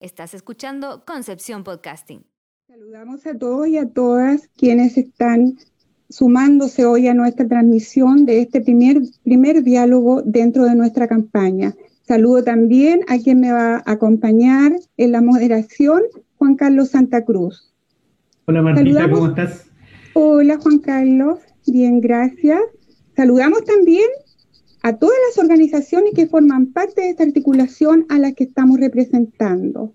Estás escuchando Concepción Podcasting. Saludamos a todos y a todas quienes están sumándose hoy a nuestra transmisión de este primer, primer diálogo dentro de nuestra campaña. Saludo también a quien me va a acompañar en la moderación, Juan Carlos Santa Cruz. Hola Martita, ¿cómo estás? Hola Juan Carlos, bien, gracias. Saludamos también a todas las organizaciones que forman parte de esta articulación a las que estamos representando.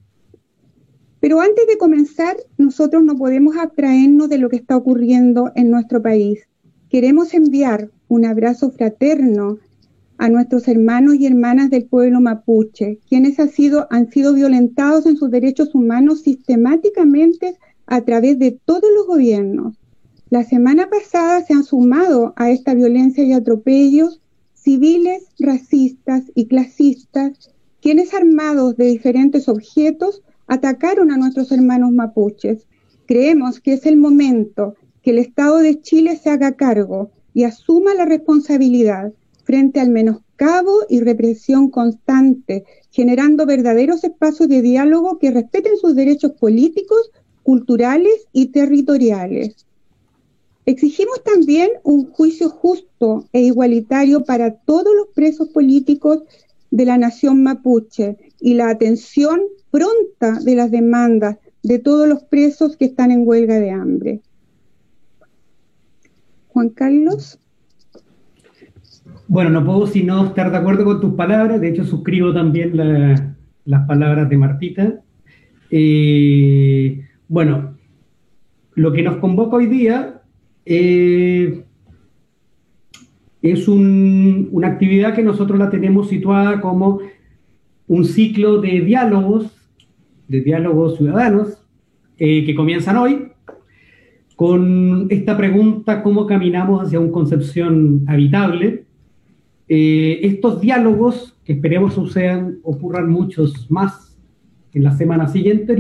Pero antes de comenzar, nosotros no podemos abstraernos de lo que está ocurriendo en nuestro país. Queremos enviar un abrazo fraterno a nuestros hermanos y hermanas del pueblo mapuche, quienes han sido, han sido violentados en sus derechos humanos sistemáticamente a través de todos los gobiernos. La semana pasada se han sumado a esta violencia y atropellos civiles, racistas y clasistas, quienes armados de diferentes objetos atacaron a nuestros hermanos mapuches. Creemos que es el momento que el Estado de Chile se haga cargo y asuma la responsabilidad frente al menoscabo y represión constante, generando verdaderos espacios de diálogo que respeten sus derechos políticos, culturales y territoriales. Exigimos también un juicio justo e igualitario para todos los presos políticos de la nación mapuche y la atención pronta de las demandas de todos los presos que están en huelga de hambre. Juan Carlos. Bueno, no puedo sino estar de acuerdo con tus palabras, de hecho suscribo también las palabras de Martita. Eh, bueno, lo que nos convoca hoy día eh, es una actividad que nosotros la tenemos situada como un ciclo de diálogos, de diálogos ciudadanos, eh, que comienzan hoy, con esta pregunta, ¿cómo caminamos hacia una concepción habitable? Eh, estos diálogos, que esperemos sucedan, ocurran muchos más en las semanas siguientes,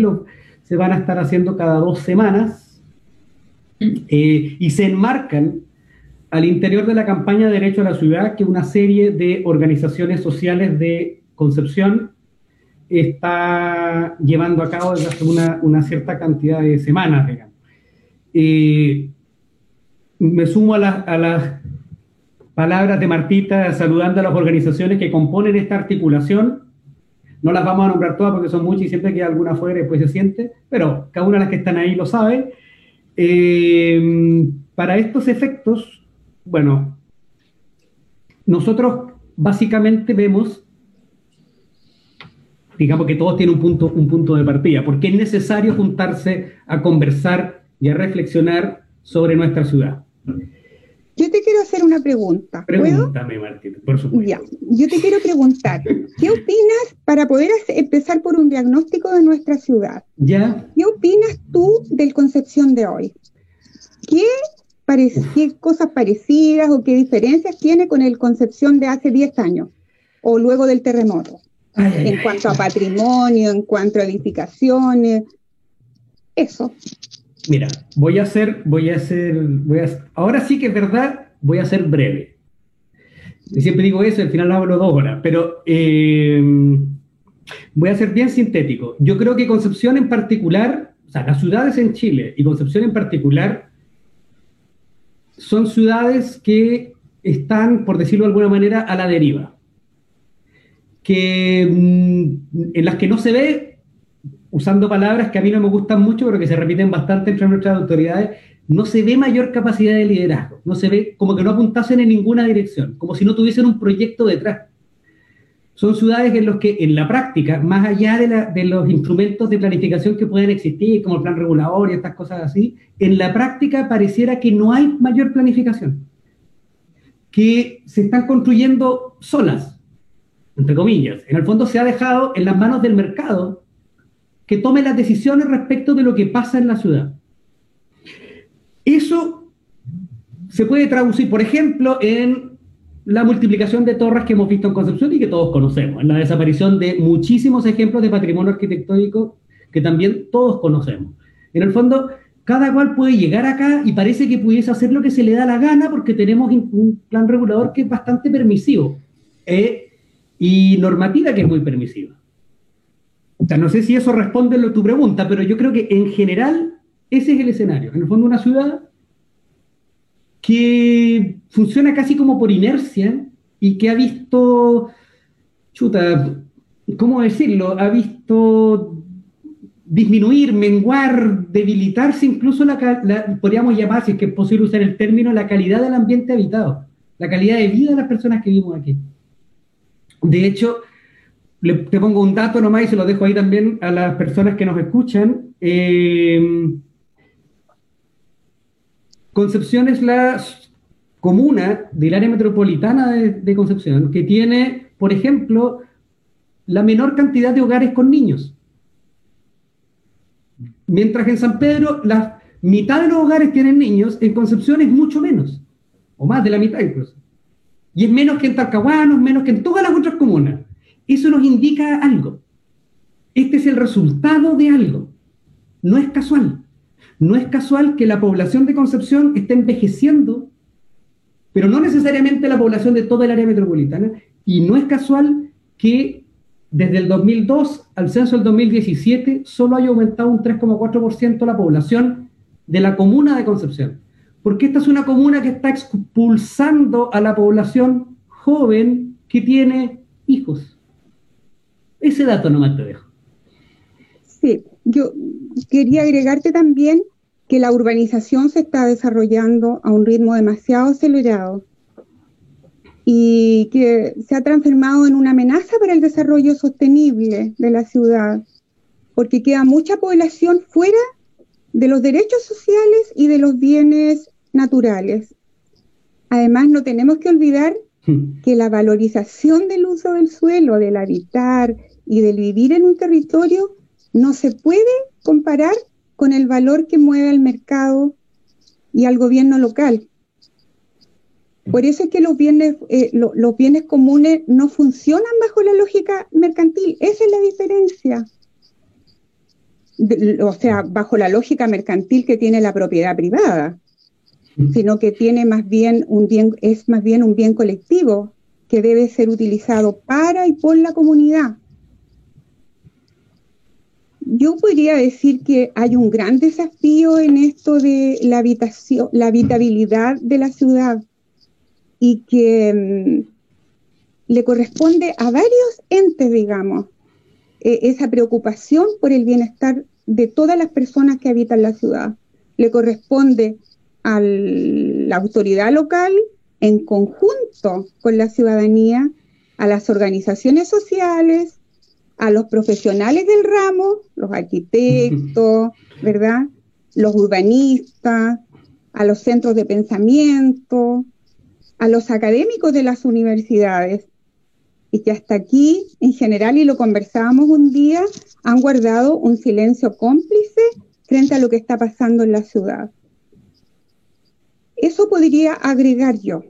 se van a estar haciendo cada dos semanas, eh, y se enmarcan al interior de la campaña de Derecho a la Ciudad que una serie de organizaciones sociales de Concepción está llevando a cabo desde hace una, cierta cantidad de semanas, eh, me sumo a, a las palabras de Martita saludando a las organizaciones que componen esta articulación. No las vamos a nombrar todas porque son muchas y siempre queda alguna fuera y después se siente, pero cada una de las que están ahí lo sabe. Eh, para estos efectos, bueno, nosotros básicamente vemos, digamos que todos tienen un punto, un punto de partida, porque es necesario juntarse a conversar y a reflexionar sobre nuestra ciudad. Yo te quiero hacer una pregunta. Pregúntame, Martín, por supuesto. Ya, yo te quiero preguntar, ¿qué opinas para poder empezar por un diagnóstico de nuestra ciudad? Ya. ¿Qué opinas tú del Concepción de hoy? ¿Qué, qué cosas parecidas o qué diferencias tiene con el Concepción de hace 10 años o luego del terremoto? en cuanto a patrimonio, en cuanto a edificaciones, eso. Mira, voy a hacer, voy a hacer, voy a, ahora sí que es verdad, voy a ser breve. siempre digo eso, al final hablo dos horas, pero eh, voy a ser bien sintético. Yo creo que Concepción en particular, o sea, las ciudades en Chile y Concepción en particular, son ciudades que están, por decirlo de alguna manera, a la deriva. Que, mm, en las que no se ve usando palabras que a mí no me gustan mucho, pero que se repiten bastante entre nuestras autoridades, no se ve mayor capacidad de liderazgo, no se ve como que no apuntasen en ninguna dirección, como si no tuviesen un proyecto detrás. Son ciudades en las que en la práctica, más allá de, de los instrumentos de planificación que pueden existir, como el plan regulador y estas cosas así, en la práctica pareciera que no hay mayor planificación, que se están construyendo solas, entre comillas. En el fondo se ha dejado en las manos del mercado que tome las decisiones respecto de lo que pasa en la ciudad. Eso se puede traducir, por ejemplo, en la multiplicación de torres que hemos visto en Concepción y que todos conocemos, en la desaparición de muchísimos ejemplos de patrimonio arquitectónico que también todos conocemos. En el fondo, cada cual puede llegar acá y parece que pudiese hacer lo que se le da la gana porque tenemos un plan regulador que es bastante permisivo eh, y normativa que es muy permisiva. No sé si eso responde a tu pregunta, pero yo creo que en general ese es el escenario. En el fondo, una ciudad que funciona casi como por inercia y que ha visto, chuta, ¿cómo decirlo? Ha visto disminuir, menguar, debilitarse incluso la, podríamos llamar, si es que es posible usar el término, la calidad del ambiente habitado, la calidad de vida de las personas que vivimos aquí. De hecho, te pongo un dato nomás y se lo dejo ahí también a las personas que nos escuchan. Eh, Concepción es la comuna del área metropolitana de, Concepción que tiene, por ejemplo, la menor cantidad de hogares con niños. Mientras en San Pedro la mitad de los hogares tienen niños, en Concepción es mucho menos, o más de la mitad incluso. Y es menos que en Talcahuano, menos que en todas las otras comunas. Eso nos indica algo. Este es el resultado de algo. No es casual. No es casual que la población de Concepción esté envejeciendo, pero no necesariamente la población de toda el área metropolitana. Y no es casual que desde el 2002 al censo del 2017 solo haya aumentado un 3,4% la población de la comuna de Concepción. Porque esta es una comuna que está expulsando a la población joven que tiene hijos. Ese dato nomás te dejo. Sí, yo quería agregarte también que la urbanización se está desarrollando a un ritmo demasiado acelerado y que se ha transformado en una amenaza para el desarrollo sostenible de la ciudad, porque queda mucha población fuera de los derechos sociales y de los bienes naturales. Además, no tenemos que olvidar que la valorización del uso del suelo, del habitar, y del vivir en un territorio no se puede comparar con el valor que mueve al mercado y al gobierno local. Por eso es que los bienes, eh, los bienes comunes no funcionan bajo la lógica mercantil. Esa es la diferencia. o sea, bajo la lógica mercantil que tiene la propiedad privada, sino que tiene más bien un bien, es más bien un bien colectivo que debe ser utilizado para y por la comunidad yo podría decir que hay un gran desafío en esto de la habitación, la habitabilidad de la ciudad y que mm, le corresponde a varios entes, digamos, e, esa preocupación por el bienestar de todas las personas que habitan la ciudad. Le corresponde a la autoridad local en conjunto con la ciudadanía, a las organizaciones sociales, a los profesionales del ramo, los arquitectos, ¿verdad? Los urbanistas, a los centros de pensamiento, a los académicos de las universidades, y que hasta aquí, en general, y lo conversábamos un día, han guardado un silencio cómplice frente a lo que está pasando en la ciudad. Eso podría agregar yo.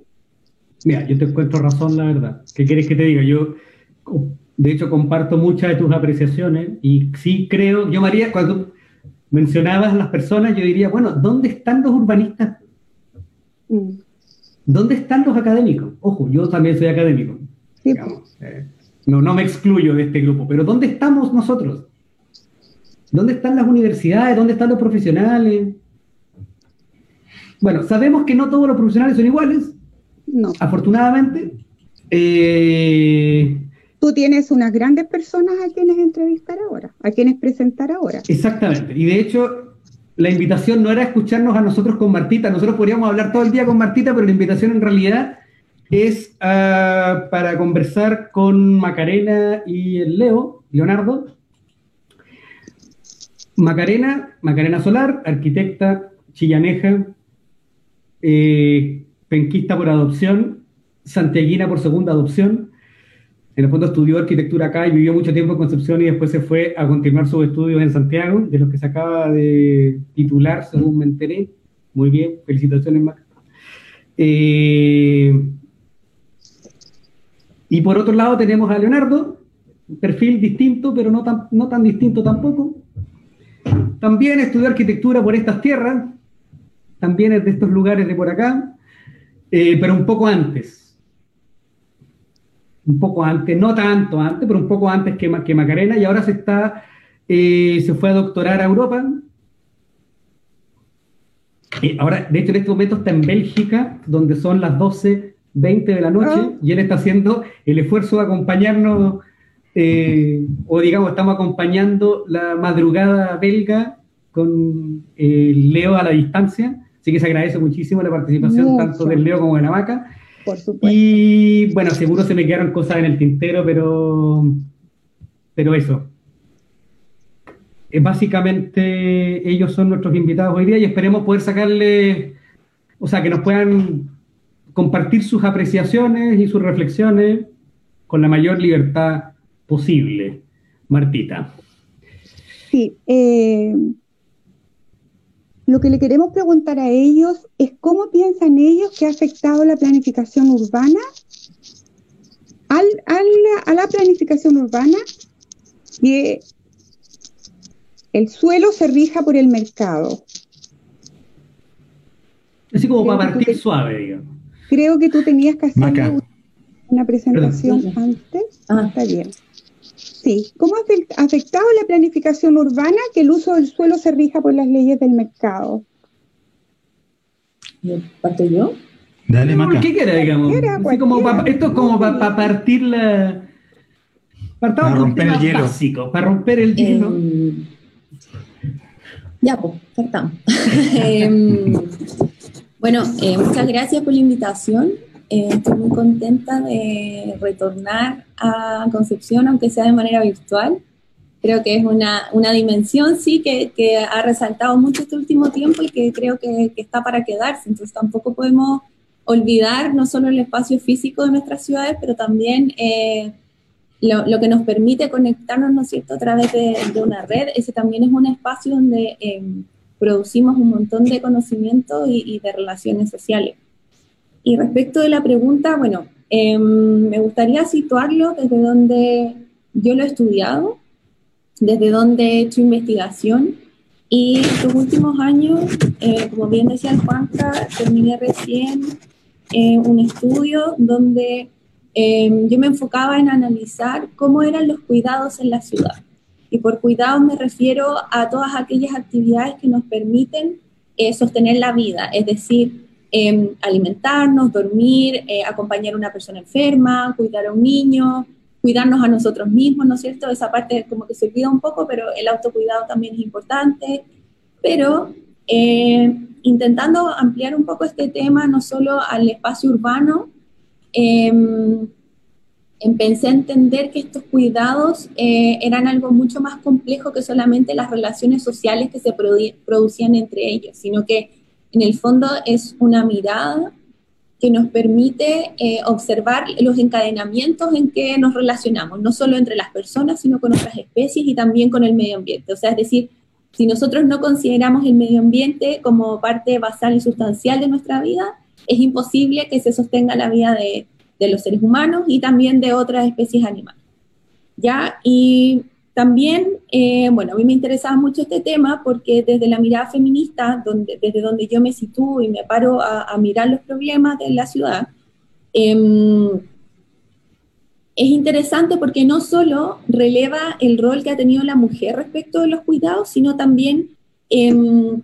Mira, yo te encuentro razón, la verdad. ¿Qué quieres que te diga? Yo de hecho, comparto muchas de tus apreciaciones y sí creo, yo María, cuando mencionabas las personas, yo diría, bueno, ¿dónde están los urbanistas? Mm. ¿Dónde están los académicos? Ojo, yo también soy académico. Eh, no, no me excluyo de este grupo, pero ¿dónde estamos nosotros? ¿Dónde están las universidades? ¿Dónde están los profesionales? Bueno, sabemos que no todos los profesionales son iguales, no. afortunadamente. Eh, tú tienes unas grandes personas a quienes entrevistar ahora, a quienes presentar ahora. Exactamente. Y de hecho, la invitación no era escucharnos a nosotros con Martita. Nosotros podríamos hablar todo el día con Martita, pero la invitación en realidad es ah, para conversar con Macarena y el Leo, Leonardo. Macarena, Macarena Solar, arquitecta chillaneja, eh, penquista por adopción, santiaguina por segunda adopción, en el fondo estudió arquitectura acá y vivió mucho tiempo en Concepción y después se fue a continuar sus estudios en Santiago, de los que se acaba de titular, según me enteré. Muy bien, felicitaciones, Mac. Eh, y por otro lado tenemos a Leonardo, perfil distinto, pero no tan, no tan distinto tampoco. También estudió arquitectura por estas tierras, también es de estos lugares de por acá, eh, pero un poco antes un poco antes, no tanto antes, pero un poco antes que, que Macarena, y ahora se está, eh, se fue a doctorar a Europa. Y ahora, de hecho, en este momento está en Bélgica, donde son las 12.20 de la noche, ah. y él está haciendo el esfuerzo de acompañarnos, eh, o digamos, estamos acompañando la madrugada belga con eh, Leo a la distancia, así que se agradece muchísimo la participación tanto del Leo como de la vaca. Por supuesto. Y bueno, seguro se me quedaron cosas en el tintero, pero, pero eso. Eh, básicamente ellos son nuestros invitados hoy día y esperemos poder sacarle, o sea, que nos puedan compartir sus apreciaciones y sus reflexiones con la mayor libertad posible. Martita. Sí, eh, lo que le queremos preguntar a ellos es cómo piensan ellos que ha afectado la planificación urbana al, a la planificación urbana que el suelo se rija por el mercado. Así como para partir suave, digamos. Creo que tú tenías que hacer una, presentación antes. Ah, está bien. Sí, ¿cómo ha afectado la planificación urbana que el uso del suelo se rija por las leyes del mercado? ¿Parto yo? Dale, Maca. ¿Qué quiere, digamos? esto es como para partir la... para romper el hielo. Básico, para romper el hielo. Em, ya, pues, partamos. Em, bueno, eh, muchas gracias por la invitación. Eh, estoy muy contenta de retornar a Concepción, aunque sea de manera virtual. Creo que es una, una dimensión, sí, que, que, ha resaltado mucho este último tiempo y que creo que, que, está para quedarse. Entonces tampoco podemos olvidar no solo el espacio físico de nuestras ciudades, pero también eh, lo, lo, que nos permite conectarnos, ¿no cierto?, a través de, una red. Ese también es un espacio donde eh, producimos un montón de conocimiento y de relaciones sociales. Y respecto de la pregunta, bueno, em, me gustaría situarlo desde donde yo lo he estudiado, desde donde he hecho investigación y estos últimos años, eh, como bien decía Juanca, terminé recién eh, un estudio donde em, yo me enfocaba en analizar cómo eran los cuidados en la ciudad. Y por cuidados me refiero a todas aquellas actividades que nos permiten eh, sostener la vida, es decir, Em, alimentarnos, dormir, eh, acompañar a una persona enferma, cuidar a un niño, cuidarnos a nosotros mismos, ¿no es cierto? Esa parte como que se olvida un poco, pero el autocuidado también es importante. Pero eh, intentando ampliar un poco este tema, no solo al espacio urbano, em, empecé a entender que estos cuidados eh, eran algo mucho más complejo que solamente las relaciones sociales que se producían entre ellos, sino que en el fondo es una mirada que nos permite eh, observar los encadenamientos en que nos relacionamos, no solo entre las personas, sino con otras especies y también con el medio ambiente. O sea, es decir, si nosotros no consideramos el medio ambiente como parte basal y sustancial de nuestra vida, es imposible que se sostenga la vida de, de los seres humanos y también de otras especies animales. ¿Ya? Y también, eh, bueno, a mí me interesaba mucho este tema porque desde la mirada feminista, donde, desde donde yo me sitúo y me paro a, mirar los problemas de la ciudad, em, es interesante porque no solo releva el rol que ha tenido la mujer respecto de los cuidados, sino también em,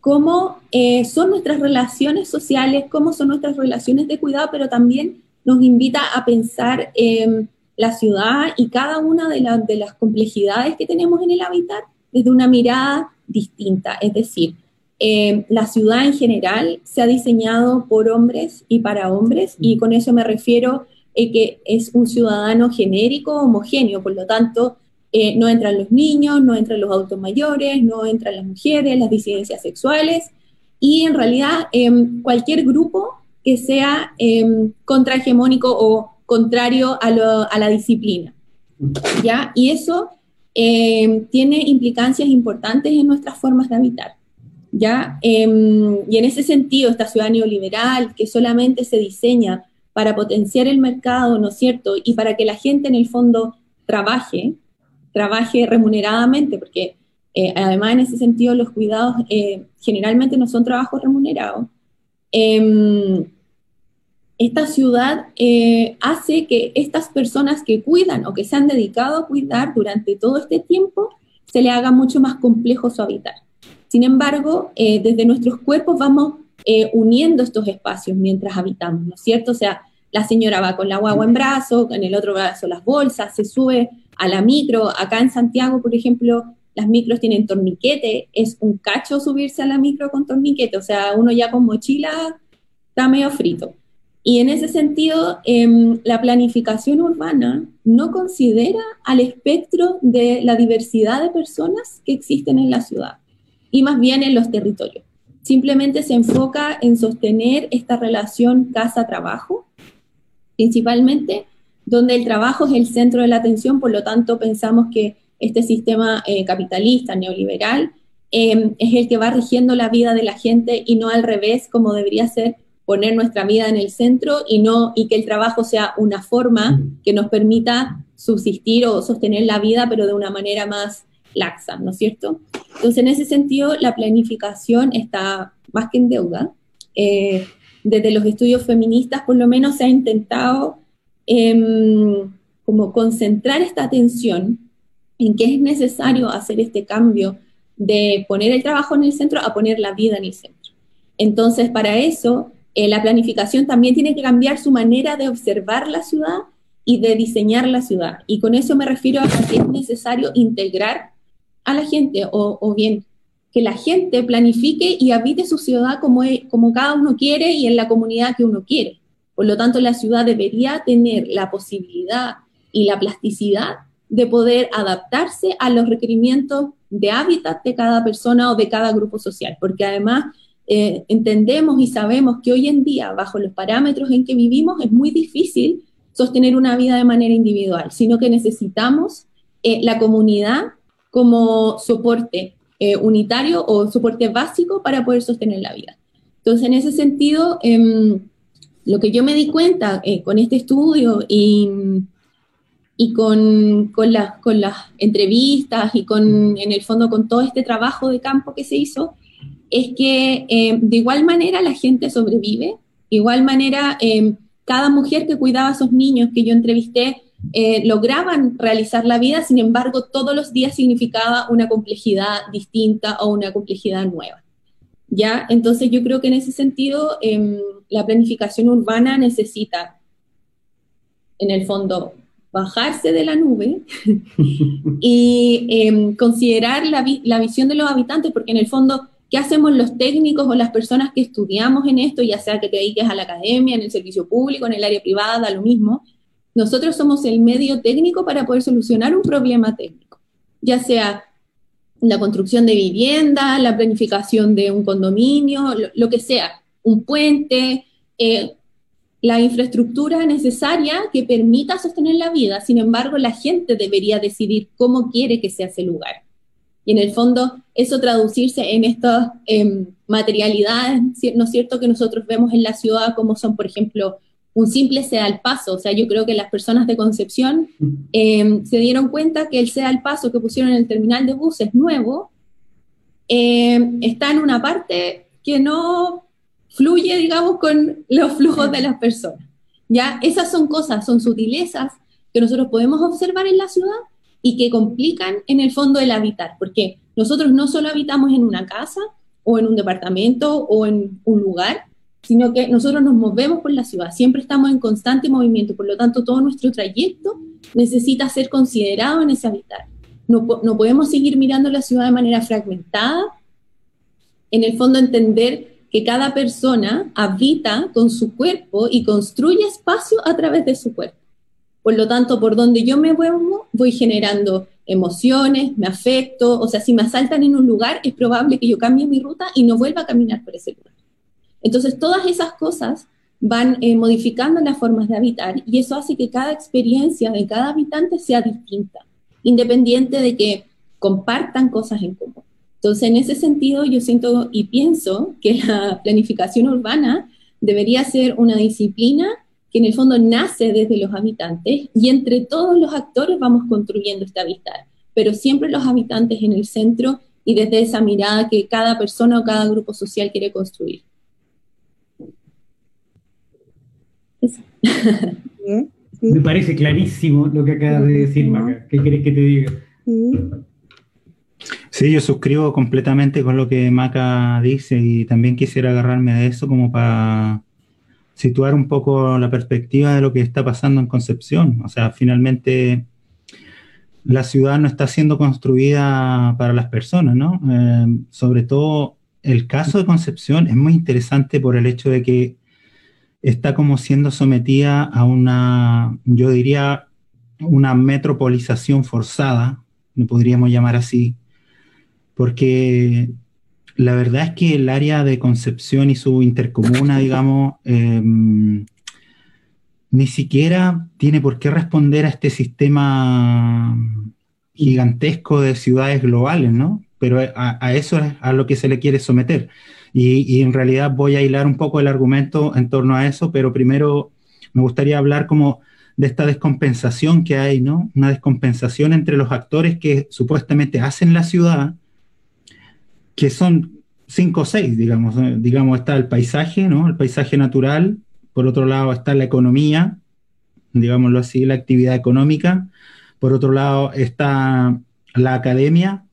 cómo eh, son nuestras relaciones sociales, cómo son nuestras relaciones de cuidado, pero también nos invita a pensar em, la ciudad y cada una de, las complejidades que tenemos en el hábitat desde una mirada distinta. Es decir, eh, la ciudad en general se ha diseñado por hombres y para hombres, y con eso me refiero a que es un ciudadano genérico, homogéneo, por lo tanto, eh, no entran los niños, no entran los adultos mayores, no entran las mujeres, las disidencias sexuales, y en realidad em, cualquier grupo que sea em, contrahegemónico o contrario a, la disciplina. ¿ya? Y eso eh, tiene implicancias importantes en nuestras formas de habitar. ¿ya? Em, y en ese sentido, esta ciudad neoliberal que solamente se diseña para potenciar el mercado, ¿no es cierto? Y para que la gente en el fondo trabaje, trabaje remuneradamente, porque eh, además en ese sentido los cuidados eh, generalmente no son trabajos remunerados. Em, esta ciudad eh, hace que estas personas que cuidan o que se han dedicado a cuidar durante todo este tiempo, se le haga mucho más complejo su habitar. Sin embargo, eh, desde nuestros cuerpos vamos eh, uniendo estos espacios mientras habitamos, ¿no es cierto? O sea, la señora va con la guagua en brazo, en el otro brazo las bolsas, se sube a la micro. Acá en Santiago, por ejemplo, las micros tienen torniquete, es un cacho subirse a la micro con torniquete, o sea, uno ya con mochila está medio frito. Y en ese sentido, em, la planificación urbana no considera al espectro de la diversidad de personas que existen en la ciudad y más bien en los territorios. Simplemente se enfoca en sostener esta relación casa-trabajo, principalmente donde el trabajo es el centro de la atención, por lo tanto pensamos que este sistema eh, capitalista, neoliberal, em, es el que va rigiendo la vida de la gente y no al revés, como debería ser poner nuestra vida en el centro y, no, y que el trabajo sea una forma que nos permita subsistir o sostener la vida, pero de una manera más laxa, ¿no es cierto? Entonces, en ese sentido, la planificación está más que en deuda. Eh, desde los estudios feministas, por lo menos, se ha intentado em, como concentrar esta atención en que es necesario hacer este cambio de poner el trabajo en el centro a poner la vida en el centro. Entonces, para eso, eh, la planificación también tiene que cambiar su manera de observar la ciudad y de diseñar la ciudad. Y con eso me refiero a que es necesario integrar a la gente o, bien que la gente planifique y habite su ciudad como, como cada uno quiere y en la comunidad que uno quiere. Por lo tanto, la ciudad debería tener la posibilidad y la plasticidad de poder adaptarse a los requerimientos de hábitat de cada persona o de cada grupo social, porque además eh, entendemos y sabemos que hoy en día, bajo los parámetros en que vivimos, es muy difícil sostener una vida de manera individual, sino que necesitamos eh, la comunidad como soporte eh, unitario o soporte básico para poder sostener la vida. Entonces, en ese sentido, em, lo que yo me di cuenta con este estudio y, y con, con, con las entrevistas y con, en el fondo, con todo este trabajo de campo que se hizo, es que eh, de igual manera la gente sobrevive, de igual manera eh, cada mujer que cuidaba a esos niños que yo entrevisté eh, lograban realizar la vida, sin embargo todos los días significaba una complejidad distinta o una complejidad nueva. ¿Ya? Entonces yo creo que en ese sentido em, la planificación urbana necesita, en el fondo, bajarse de la nube y em, considerar la, la, visión de los habitantes, porque en el fondo ¿Qué hacemos los técnicos o las personas que estudiamos en esto, ya sea que te dediques a la academia, en el servicio público, en el área privada, lo mismo? Nosotros somos el medio técnico para poder solucionar un problema técnico, ya sea la construcción de vivienda, la planificación de un condominio, lo, que sea, un puente, eh, la infraestructura necesaria que permita sostener la vida. Sin embargo, la gente debería decidir cómo quiere que sea ese lugar. Y en el fondo, eso traducirse en estas em, materialidades, ¿no es cierto?, que nosotros vemos en la ciudad, como son, por ejemplo, un simple sea al paso. O sea, yo creo que las personas de Concepción em, se dieron cuenta que el sea al paso que pusieron en el terminal de buses nuevo em, está en una parte que no fluye, digamos, con los flujos de las personas. ¿Ya? Esas son cosas, son sutilezas que nosotros podemos observar en la ciudad y que complican en el fondo el habitar, porque nosotros no solo habitamos en una casa o en un departamento o en un lugar, sino que nosotros nos movemos por la ciudad, siempre estamos en constante movimiento, por lo tanto todo nuestro trayecto necesita ser considerado en ese habitar. No, no podemos seguir mirando la ciudad de manera fragmentada, en el fondo entender que cada persona habita con su cuerpo y construye espacio a través de su cuerpo. Por lo tanto, por donde yo me muevo, voy generando emociones, me afecto, o sea, si me asaltan en un lugar, es probable que yo cambie mi ruta y no vuelva a caminar por ese lugar. Entonces, todas esas cosas van eh, modificando las formas de habitar y eso hace que cada experiencia de cada habitante sea distinta, independiente de que compartan cosas en común. Entonces, en ese sentido, yo siento y pienso que la planificación urbana debería ser una disciplina que en el fondo nace desde los habitantes y entre todos los actores vamos construyendo este habitar, pero siempre los habitantes en el centro y desde esa mirada que cada persona o cada grupo social quiere construir. Me parece clarísimo lo que acabas de decir, Maca. ¿Qué querés que te diga? Sí. yo suscribo completamente con lo que Maca dice y también quisiera agarrarme a eso como para situar un poco la perspectiva de lo que está pasando en Concepción. O sea, finalmente la ciudad no está siendo construida para las personas, ¿no? Eh, sobre todo el caso de Concepción es muy interesante por el hecho de que está como siendo sometida a una, yo diría, una metropolización forzada, lo podríamos llamar así, porque la verdad es que el área de Concepción y su intercomuna, digamos, em, ni siquiera tiene por qué responder a este sistema gigantesco de ciudades globales, ¿no? Pero a, eso es a lo que se le quiere someter. Y, en realidad voy a hilar un poco el argumento en torno a eso, pero primero me gustaría hablar como de esta descompensación que hay, ¿no? Una descompensación entre los actores que supuestamente hacen la ciudad, que son cinco o seis, digamos. Digamos, está el paisaje, ¿no? El paisaje natural. Por otro lado está la economía, digámoslo así, la actividad económica. Por otro lado está la academia,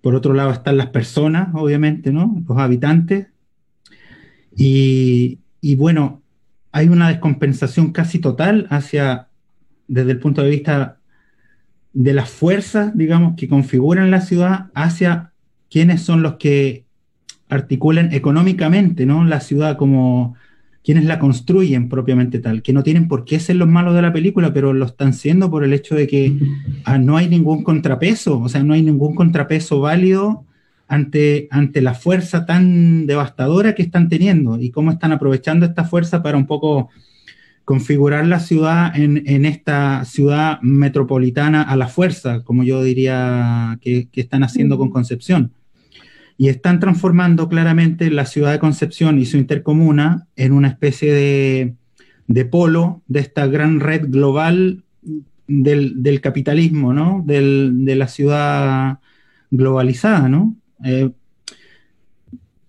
por otro lado están las personas, obviamente, ¿no? Los habitantes. Y, bueno, hay una descompensación casi total hacia, desde el punto de vista de las fuerzas, digamos, que configuran la ciudad, hacia quiénes son los que articulan económicamente, ¿no? La ciudad como quienes la construyen propiamente tal, que no tienen por qué ser los malos de la película, pero lo están siendo por el hecho de que ah, no hay ningún contrapeso, o sea, no hay ningún contrapeso válido ante, ante la fuerza tan devastadora que están teniendo y cómo están aprovechando esta fuerza para un poco configurar la ciudad en, esta ciudad metropolitana a la fuerza, como yo diría que, que están haciendo con Concepción y están transformando claramente la ciudad de Concepción y su intercomuna en una especie de, polo de esta gran red global del, capitalismo, ¿no? de la ciudad globalizada, ¿no? Eh,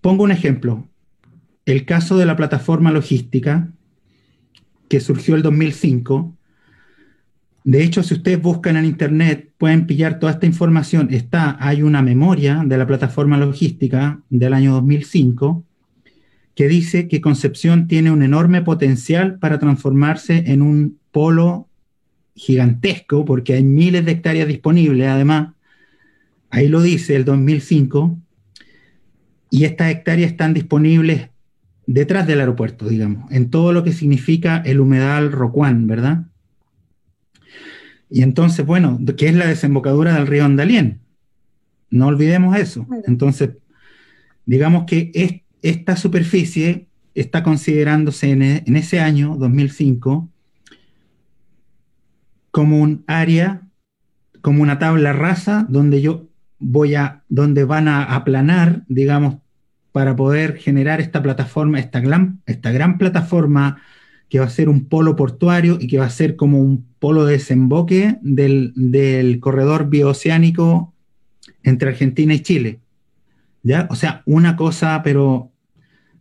pongo un ejemplo. El caso de la plataforma logística que surgió el 2005 de hecho, si ustedes buscan en Internet, pueden pillar toda esta información. Está, hay una memoria de la plataforma logística del año 2005 que dice que Concepción tiene un enorme potencial para transformarse en un polo gigantesco, porque hay miles de hectáreas disponibles, además. Ahí lo dice el 2005. Y estas hectáreas están disponibles detrás del aeropuerto, digamos, en todo lo que significa el humedal Rocuán, ¿verdad? Y entonces, bueno, ¿qué es la desembocadura del río Andalien? No olvidemos eso. Entonces, digamos que esta superficie está considerándose e, en, ese año, 2005, como un área, como una tabla rasa donde yo voy a, donde van a aplanar, digamos, para poder generar esta plataforma, esta gran, esta gran plataforma que va a ser un polo portuario y que va a ser como un polo de desemboque del, corredor bioceánico entre Argentina y Chile. ¿Ya? O sea, una cosa, pero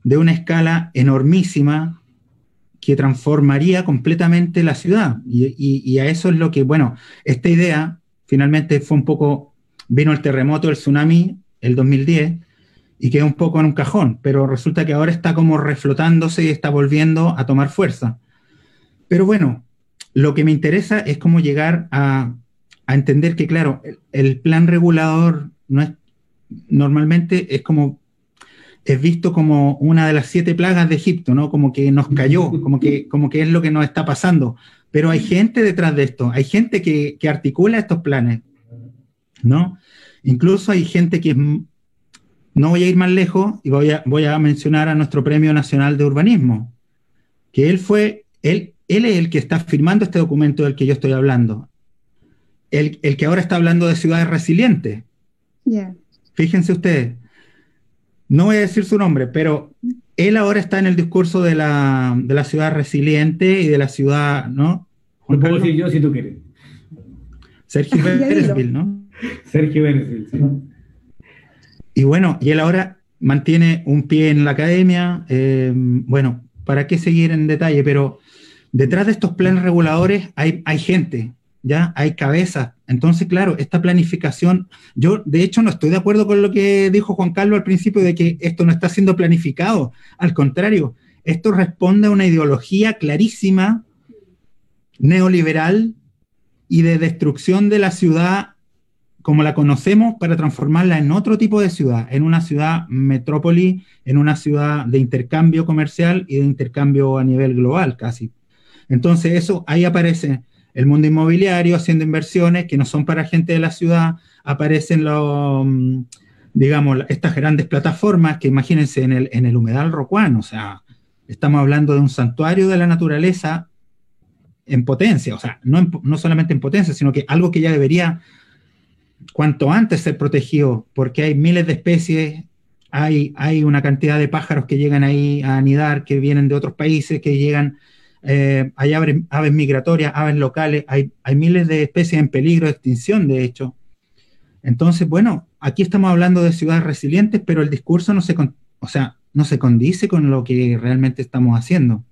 de una escala enormísima que transformaría completamente la ciudad. Y, y, a eso es lo que, bueno, esta idea finalmente fue un poco, vino el terremoto, el tsunami, el 2010, y quedó un poco en un cajón, pero resulta que ahora está como reflotándose y está volviendo a tomar fuerza. Pero bueno, lo que me interesa es cómo llegar a, entender que, claro, el, plan regulador no es, normalmente es como, es visto como una de las siete plagas de Egipto, ¿no? Como que nos cayó, como que, como que es lo que nos está pasando. Pero hay gente detrás de esto, hay gente que, que articula estos planes, ¿no? Incluso hay gente que es no voy a ir más lejos y voy a, voy a mencionar a nuestro Premio Nacional de Urbanismo, que él fue, él, él es el que está firmando este documento del que yo estoy hablando, el, que ahora está hablando de ciudades resilientes. Fíjense ustedes, no voy a decir su nombre, pero él ahora está en el discurso de la, de la ciudad resiliente y de la ciudad, ¿no? Lo puedo decir yo si tú quieres. Sergio Beresville, ¿no? Sergio Beresville, sí. Y bueno, y él ahora mantiene un pie en la academia, eh, bueno, ¿para qué seguir en detalle? Pero detrás de estos planes reguladores hay, gente, ¿ya? Hay cabezas. Entonces, claro, esta planificación, yo de hecho no estoy de acuerdo con lo que dijo Juan Carlos al principio de que esto no está siendo planificado. Al contrario, esto responde a una ideología clarísima, neoliberal y de destrucción de la ciudad como la conocemos para transformarla en otro tipo de ciudad, en una ciudad metrópoli, en una ciudad de intercambio comercial y de intercambio a nivel global casi. Entonces eso, ahí aparece el mundo inmobiliario haciendo inversiones que no son para gente de la ciudad, aparecen los, mm, digamos, estas grandes plataformas que imagínense en el, en el humedal rocuán, o sea, estamos hablando de un santuario de la naturaleza en potencia, o sea, no, no solamente en potencia, sino que algo que ya debería cuanto antes ser protegido, porque hay miles de especies, hay, hay una cantidad de pájaros que llegan ahí a anidar, que vienen de otros países, que llegan, eh, hay aves, migratorias, aves locales, hay, miles de especies en peligro de extinción, de hecho. Entonces, bueno, aquí estamos hablando de ciudades resilientes, pero el discurso no se, o sea, no se condice con lo que realmente estamos haciendo.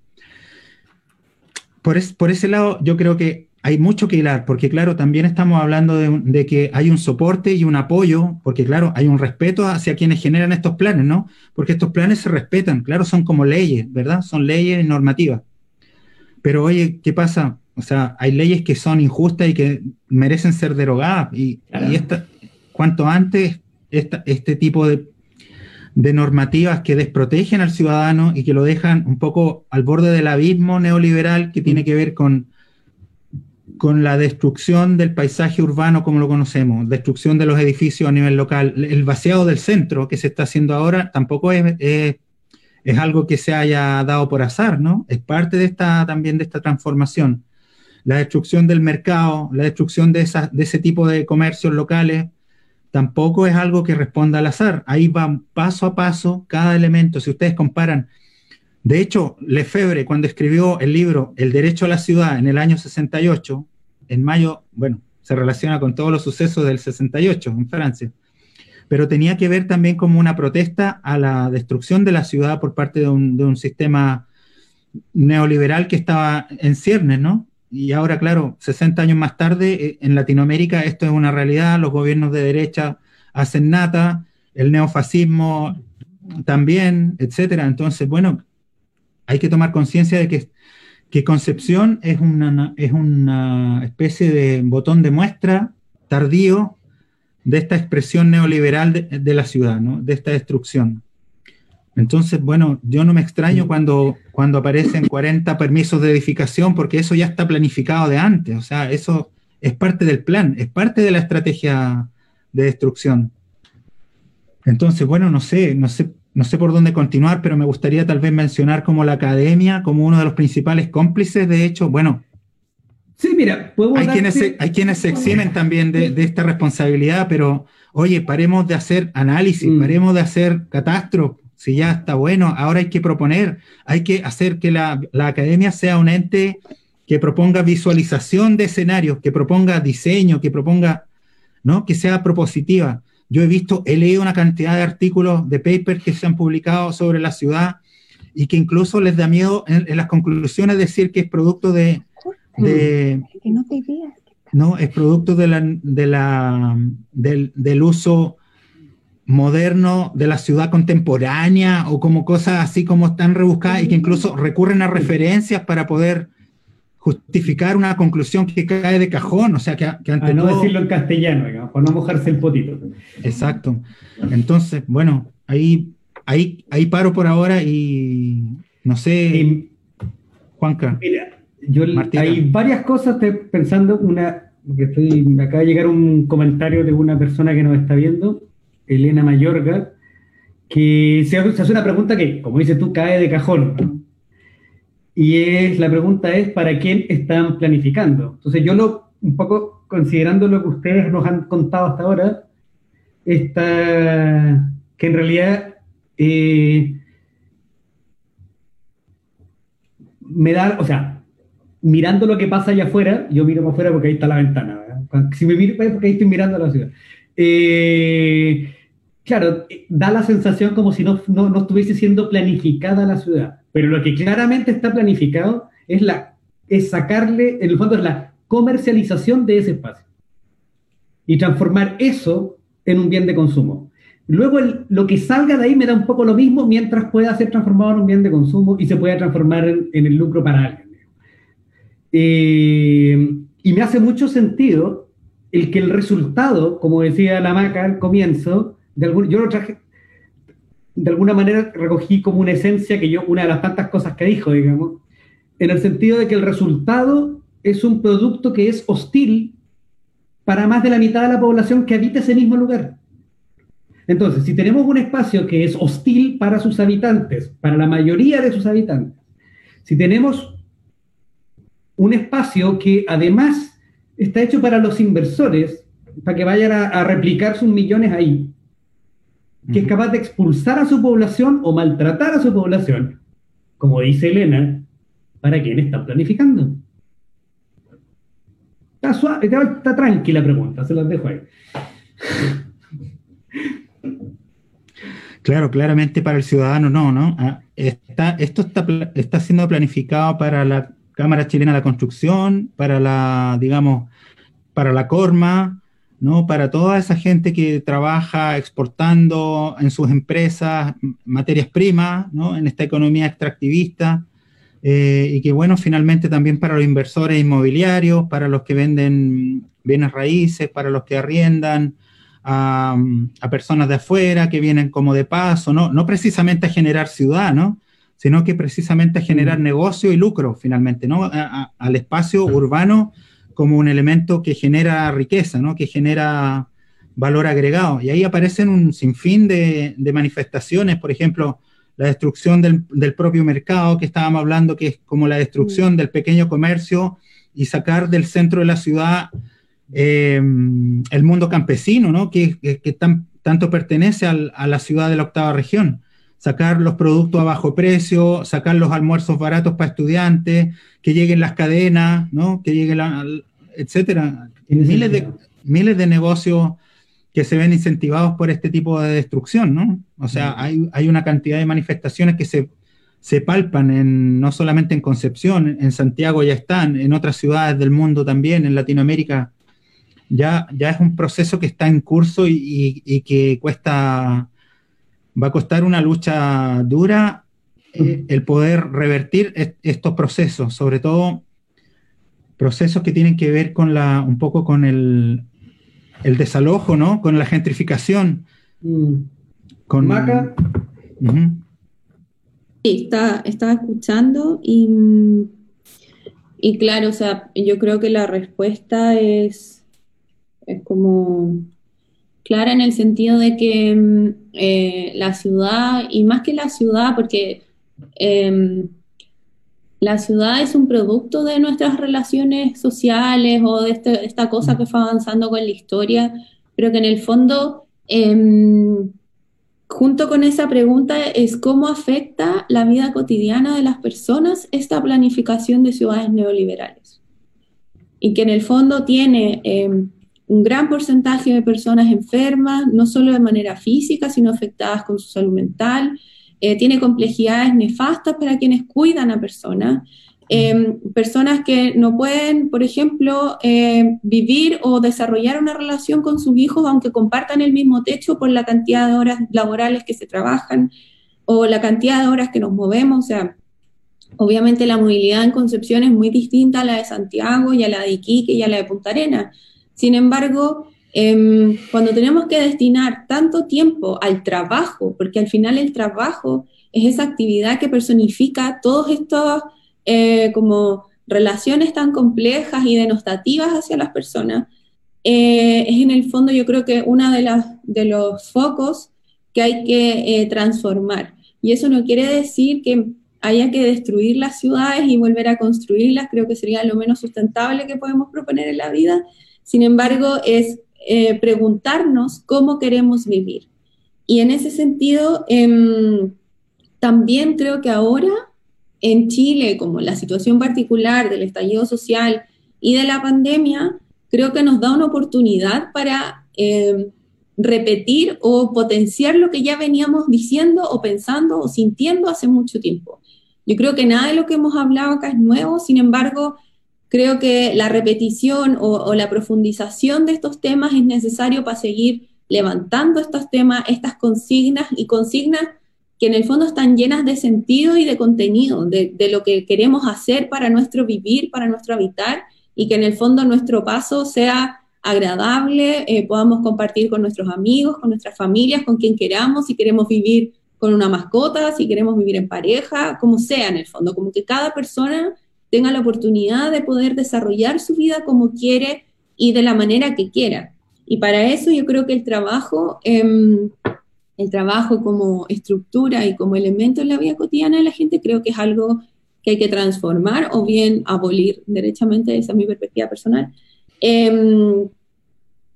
Por ese lado, yo creo que hay mucho que hilar, porque claro, también estamos hablando de, que hay un soporte y un apoyo, porque claro, hay un respeto hacia quienes generan estos planes, ¿no? Porque estos planes se respetan, claro, son como leyes, ¿verdad? Son leyes normativas. Pero oye, ¿qué pasa? O sea, hay leyes que son injustas y que merecen ser derogadas. Y, esta, cuanto antes este tipo de, de normativas que desprotegen al ciudadano y que lo dejan un poco al borde del abismo neoliberal que tiene que ver con con la destrucción del paisaje urbano como lo conocemos, destrucción de los edificios a nivel local, el vaciado del centro que se está haciendo ahora tampoco es, es, algo que se haya dado por azar, ¿no? Es parte de esta, también de esta transformación. La destrucción del mercado, la destrucción de ese tipo de comercios locales, tampoco es algo que responda al azar. Ahí va paso a paso cada elemento. Si ustedes comparan de hecho, Lefebvre, cuando escribió el libro El derecho a la ciudad en el año 68, en mayo, bueno, se relaciona con todos los sucesos del 68 en Francia, pero tenía que ver también como una protesta a la destrucción de la ciudad por parte de un, sistema neoliberal que estaba en ciernes, ¿no? Y ahora, claro, 60 años más tarde, eh, en Latinoamérica esto es una realidad, los gobiernos de derecha hacen nata, el neofascismo también, etcétera. Entonces, bueno, hay que tomar conciencia de que, que, Concepción es una, es una especie de botón de muestra tardío de esta expresión neoliberal de, la ciudad, ¿no? de esta destrucción. Entonces, bueno, yo no me extraño cuando, cuando aparecen 40 permisos de edificación, porque eso ya está planificado de antes, o sea, eso es parte del plan, es parte de la estrategia de destrucción. Entonces, bueno, no sé, no sé no sé por dónde continuar, pero me gustaría tal vez mencionar como la academia, como uno de los principales cómplices, de hecho, bueno. Sí, mira, hay, quienes se, hay quienes se eximen también de, esta responsabilidad, pero oye, paremos de hacer análisis, mm. paremos de hacer catástrofe, si ya está bueno, ahora hay que proponer, hay que hacer que la, la academia sea un ente que proponga visualización de escenarios, que proponga diseño, que proponga, ¿no? Que sea propositiva. Yo he visto, he leído una cantidad de artículos, de papers que se han publicado sobre la ciudad y que incluso les da miedo en, las conclusiones decir que es producto de... no, es producto de la, de la, del, del uso moderno de la ciudad contemporánea o como cosas así como están rebuscadas y que incluso recurren a referencias para poder justificar una conclusión que cae de cajón, o sea, que, que ante no decirlo en castellano, digamos, para no mojarse el potito. Exacto. Entonces, bueno, ahí, ahí, ahí paro por ahora y no sé, Juanca. Mira, yo hay varias cosas, estoy pensando, una, porque estoy, me acaba de llegar un comentario de una persona que nos está viendo, Elena Mayorga, que se hace una pregunta que, como dices tú, cae de cajón. ¿no? Y es, la pregunta es, ¿para quién están planificando? Entonces yo lo, un poco considerando lo que ustedes nos han contado hasta ahora, está, que en realidad eh, me da, o sea, mirando lo que pasa allá afuera, yo miro para afuera porque ahí está la ventana, Si me miro, es porque ahí estoy mirando la ciudad. Eh, claro, da la sensación como si no, no, no, estuviese siendo planificada la ciudad, pero lo que claramente está planificado es, la, es sacarle, en el fondo es la comercialización de ese espacio y transformar eso en un bien de consumo. Luego lo que salga de ahí me da un poco lo mismo mientras pueda ser transformado en un bien de consumo y se pueda transformar en, el lucro para alguien. Eh, y me hace mucho sentido el que el resultado, como decía la maca al comienzo, de algún, yo lo traje, de alguna manera recogí como una esencia que yo, una de las tantas cosas que dijo, digamos, en el sentido de que el resultado es un producto que es hostil para más de la mitad de la población que habita ese mismo lugar. Entonces, si tenemos un espacio que es hostil para sus habitantes, para la mayoría de sus habitantes, si tenemos un espacio que además está hecho para los inversores, para que vayan a, replicar sus millones ahí, que es capaz de expulsar a su población o maltratar a su población, como dice Elena, ¿para quién están planificando? Está, suave, está, tranquila pregunta, se las dejo ahí. Claro, claramente para el ciudadano no, ¿no? Ah, está, esto está, está siendo planificado para la Cámara Chilena de la Construcción, para la, digamos, para la Corma, ¿no? Para toda esa gente que trabaja exportando en sus empresas materias primas, ¿no? En esta economía extractivista. Eh, y que bueno, finalmente también para los inversores inmobiliarios, para los que venden bienes raíces, para los que arriendan a, personas de afuera que vienen como de paso, no, no precisamente a generar ciudad, ¿no? Sino que precisamente a generar mm. negocio y lucro finalmente, ¿no? al espacio urbano como un elemento que genera riqueza, ¿no? que genera valor agregado. Y ahí aparecen un sinfín de, de manifestaciones, por ejemplo, la destrucción del, propio mercado que estábamos hablando, que es como la destrucción mm. del pequeño comercio y sacar del centro de la ciudad eh, el mundo campesino, ¿no? que, tanto pertenece a la ciudad de la octava región. Sacar los productos a bajo precio, sacar los almuerzos baratos para estudiantes, que lleguen las cadenas, ¿no? que lleguen, la, etcétera. Miles de, miles de negocios que se ven incentivados por este tipo de destrucción, ¿no? O sea, hay, hay una cantidad de manifestaciones que se, se palpan en, no solamente en Concepción, en Santiago ya están, en otras ciudades del mundo también, en Latinoamérica. Ya, ya es un proceso que está en curso y, y, que cuesta, va a costar una lucha dura eh, el poder revertir estos procesos, sobre todo procesos que tienen que ver con la, un poco con el, el desalojo, ¿no? Con la gentrificación. Mm. Con Maca. Sí, está, estaba escuchando y, y claro, o sea, yo creo que la respuesta es, es como clara en el sentido de que mm, eh, la ciudad, y más que la ciudad, porque em, la ciudad es un producto de nuestras relaciones sociales o de este, esta cosa que fue avanzando con la historia, pero que en el fondo, em, junto con esa pregunta, es cómo afecta la vida cotidiana de las personas esta planificación de ciudades neoliberales. Y que en el fondo tiene em, un gran porcentaje de personas enfermas, no solo de manera física, sino afectadas con su salud mental, eh, tiene complejidades nefastas para quienes cuidan a personas. Eh, personas que no pueden, por ejemplo, eh, vivir o desarrollar una relación con sus hijos aunque compartan el mismo techo por la cantidad de horas laborales que se trabajan o la cantidad de horas que nos movemos. O sea, obviamente la movilidad en Concepción es muy distinta a la de Santiago y a la de Iquique y a la de Punta Arenas. Sin embargo, Em, cuando tenemos que destinar tanto tiempo al trabajo, porque al final el trabajo es esa actividad que personifica todas estas eh, como relaciones tan complejas y denostativas hacia las personas, eh, es en el fondo yo creo que uno de los focos que hay que eh, transformar. Y eso no quiere decir que haya que destruir las ciudades y volver a construirlas, creo que sería lo menos sustentable que podemos proponer en la vida. Sin embargo, es eh, preguntarnos cómo queremos vivir. Y en ese sentido, em, también creo que ahora en Chile, como la situación particular del estallido social y de la pandemia, creo que nos da una oportunidad para em, repetir o potenciar lo que ya veníamos diciendo o pensando o sintiendo hace mucho tiempo. Yo creo que nada de lo que hemos hablado acá es nuevo, sin embargo, creo que la repetición o, la profundización de estos temas es necesario para seguir levantando estos temas, estas consignas y consignas que en el fondo están llenas de sentido y de contenido, de, lo que queremos hacer para nuestro vivir, para nuestro habitar, y que en el fondo nuestro paso sea agradable, eh, podamos compartir con nuestros amigos, con nuestras familias, con quien queramos, si queremos vivir con una mascota, si queremos vivir en pareja, como sea en el fondo, como que cada persona tenga la oportunidad de poder desarrollar su vida como quiere y de la manera que quiera. Y para eso yo creo que el trabajo, em, el trabajo como estructura y como elemento en la vida cotidiana de la gente, creo que es algo que hay que transformar o bien abolir derechamente, esa es mi perspectiva personal. Em,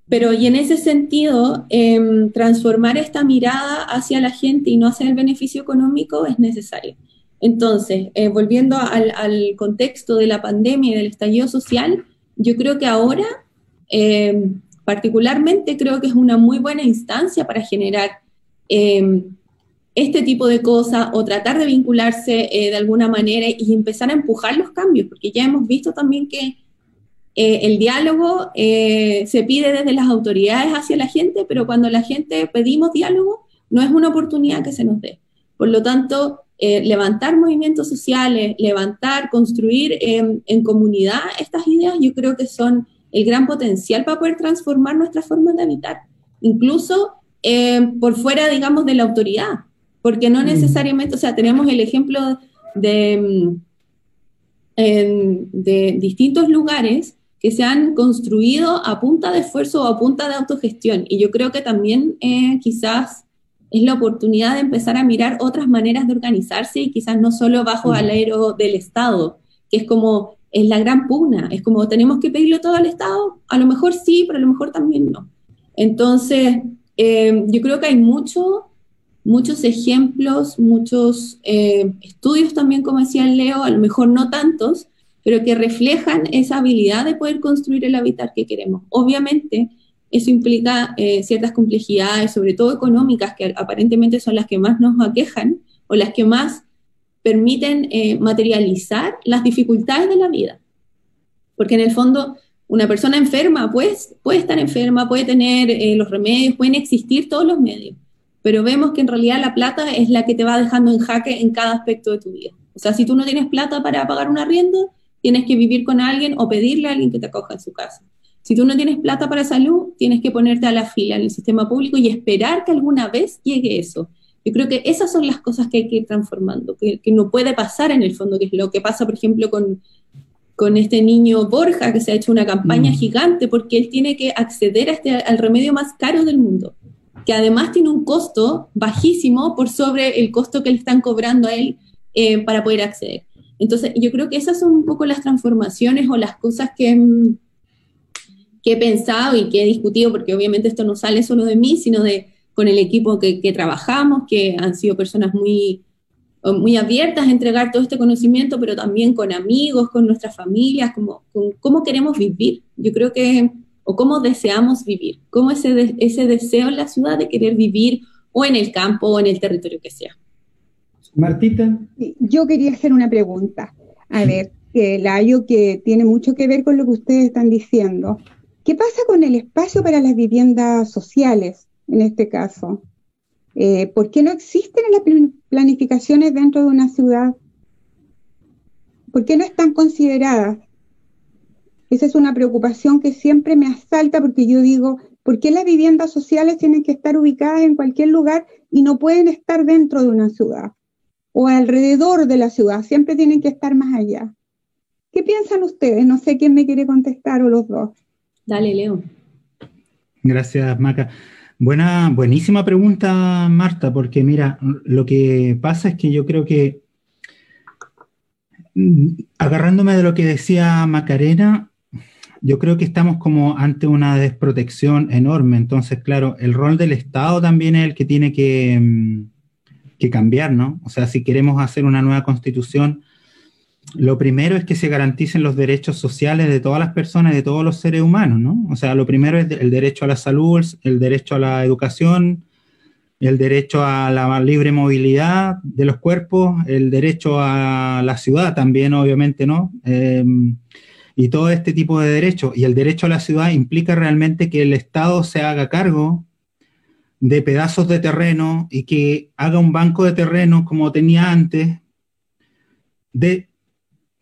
pero y en ese sentido, em, transformar esta mirada hacia la gente y no hacia el beneficio económico es necesario. Entonces, eh, volviendo al, contexto de la pandemia y del estallido social, yo creo que ahora, em, particularmente, creo que es una muy buena instancia para generar em, este tipo de cosas o tratar de vincularse eh, de alguna manera y empezar a empujar los cambios, porque ya hemos visto también que eh, el diálogo se pide desde las autoridades hacia la gente, pero cuando la gente pedimos diálogo, no es una oportunidad que se nos dé. Por lo tanto, eh, levantar movimientos sociales, levantar, construir en comunidad estas ideas, yo creo que son el gran potencial para poder transformar nuestras formas de habitar, incluso eh, por fuera, digamos, de la autoridad, porque no mm. necesariamente, o sea, tenemos el ejemplo de, de distintos lugares que se han construido a punta de esfuerzo o a punta de autogestión, y yo creo que también eh, quizás es la oportunidad de empezar a mirar otras maneras de organizarse y quizás no solo bajo el aero del Estado, que es como, es la gran pugna, es como tenemos que pedirlo todo al Estado, a lo mejor sí, pero a lo mejor también no. Entonces, eh, yo creo que hay mucho, muchos ejemplos, muchos eh, estudios también, como decía Leo, a lo mejor no tantos, pero que reflejan esa habilidad de poder construir el hábitat que queremos. Obviamente, eso implica eh, ciertas complejidades, sobre todo económicas, que aparentemente son las que más nos aquejan o las que más permiten eh, materializar las dificultades de la vida. Porque en el fondo, una persona enferma pues, puede estar enferma, puede tener eh, los remedios, pueden existir todos los medios, pero vemos que en realidad la plata es la que te va dejando en jaque en cada aspecto de tu vida. O sea, si tú no tienes plata para pagar un arriendo, tienes que vivir con alguien o pedirle a alguien que te acoja en su casa. Si tú no tienes plata para salud, tienes que ponerte a la fila en el sistema público y esperar que alguna vez llegue eso. Yo creo que esas son las cosas que hay que ir transformando, que, no puede pasar en el fondo, que es lo que pasa, por ejemplo, con, con este niño Borja, que se ha hecho una campaña mm. gigante porque él tiene que acceder a este, al remedio más caro del mundo, que además tiene un costo bajísimo por sobre el costo que le están cobrando a él eh, para poder acceder. Entonces, yo creo que esas son un poco las transformaciones o las cosas que, mm, que he pensado y que he discutido, porque obviamente esto no sale solo de mí, sino de con el equipo que, trabajamos, que han sido personas muy, muy abiertas a entregar todo este conocimiento, pero también con amigos, con nuestras familias, como, con cómo queremos vivir. Yo creo que, o cómo deseamos vivir, cómo ese, ese deseo en la ciudad de querer vivir o en el campo o en el territorio que sea. Martita. Yo quería hacer una pregunta. A ver, que Layo, que tiene mucho que ver con lo que ustedes están diciendo. ¿Qué pasa con el espacio para las viviendas sociales en este caso? Eh, ¿Por qué no existen las planificaciones dentro de una ciudad? ¿Por qué no están consideradas? Esa es una preocupación que siempre me asalta porque yo digo, ¿por qué las viviendas sociales tienen que estar ubicadas en cualquier lugar y no pueden estar dentro de una ciudad o alrededor de la ciudad? Siempre tienen que estar más allá. ¿Qué piensan ustedes? No sé quién me quiere contestar o los dos. Dale, Leo. Gracias, Maca. Buena, buenísima pregunta, Marta, porque mira, lo que pasa es que yo creo que, mm, agarrándome de lo que decía Macarena, yo creo que estamos como ante una desprotección enorme. Entonces, claro, el rol del Estado también es el que tiene que, mm, que cambiar, ¿no? O sea, si queremos hacer una nueva constitución, lo primero es que se garanticen los derechos sociales de todas las personas, de todos los seres humanos, ¿no? O sea, lo primero es el derecho a la salud, el derecho a la educación, el derecho a la libre movilidad de los cuerpos, el derecho a la ciudad también, obviamente, ¿no? Em, y todo este tipo de derechos. Y el derecho a la ciudad implica realmente que el Estado se haga cargo de pedazos de terreno y que haga un banco de terreno como tenía antes, de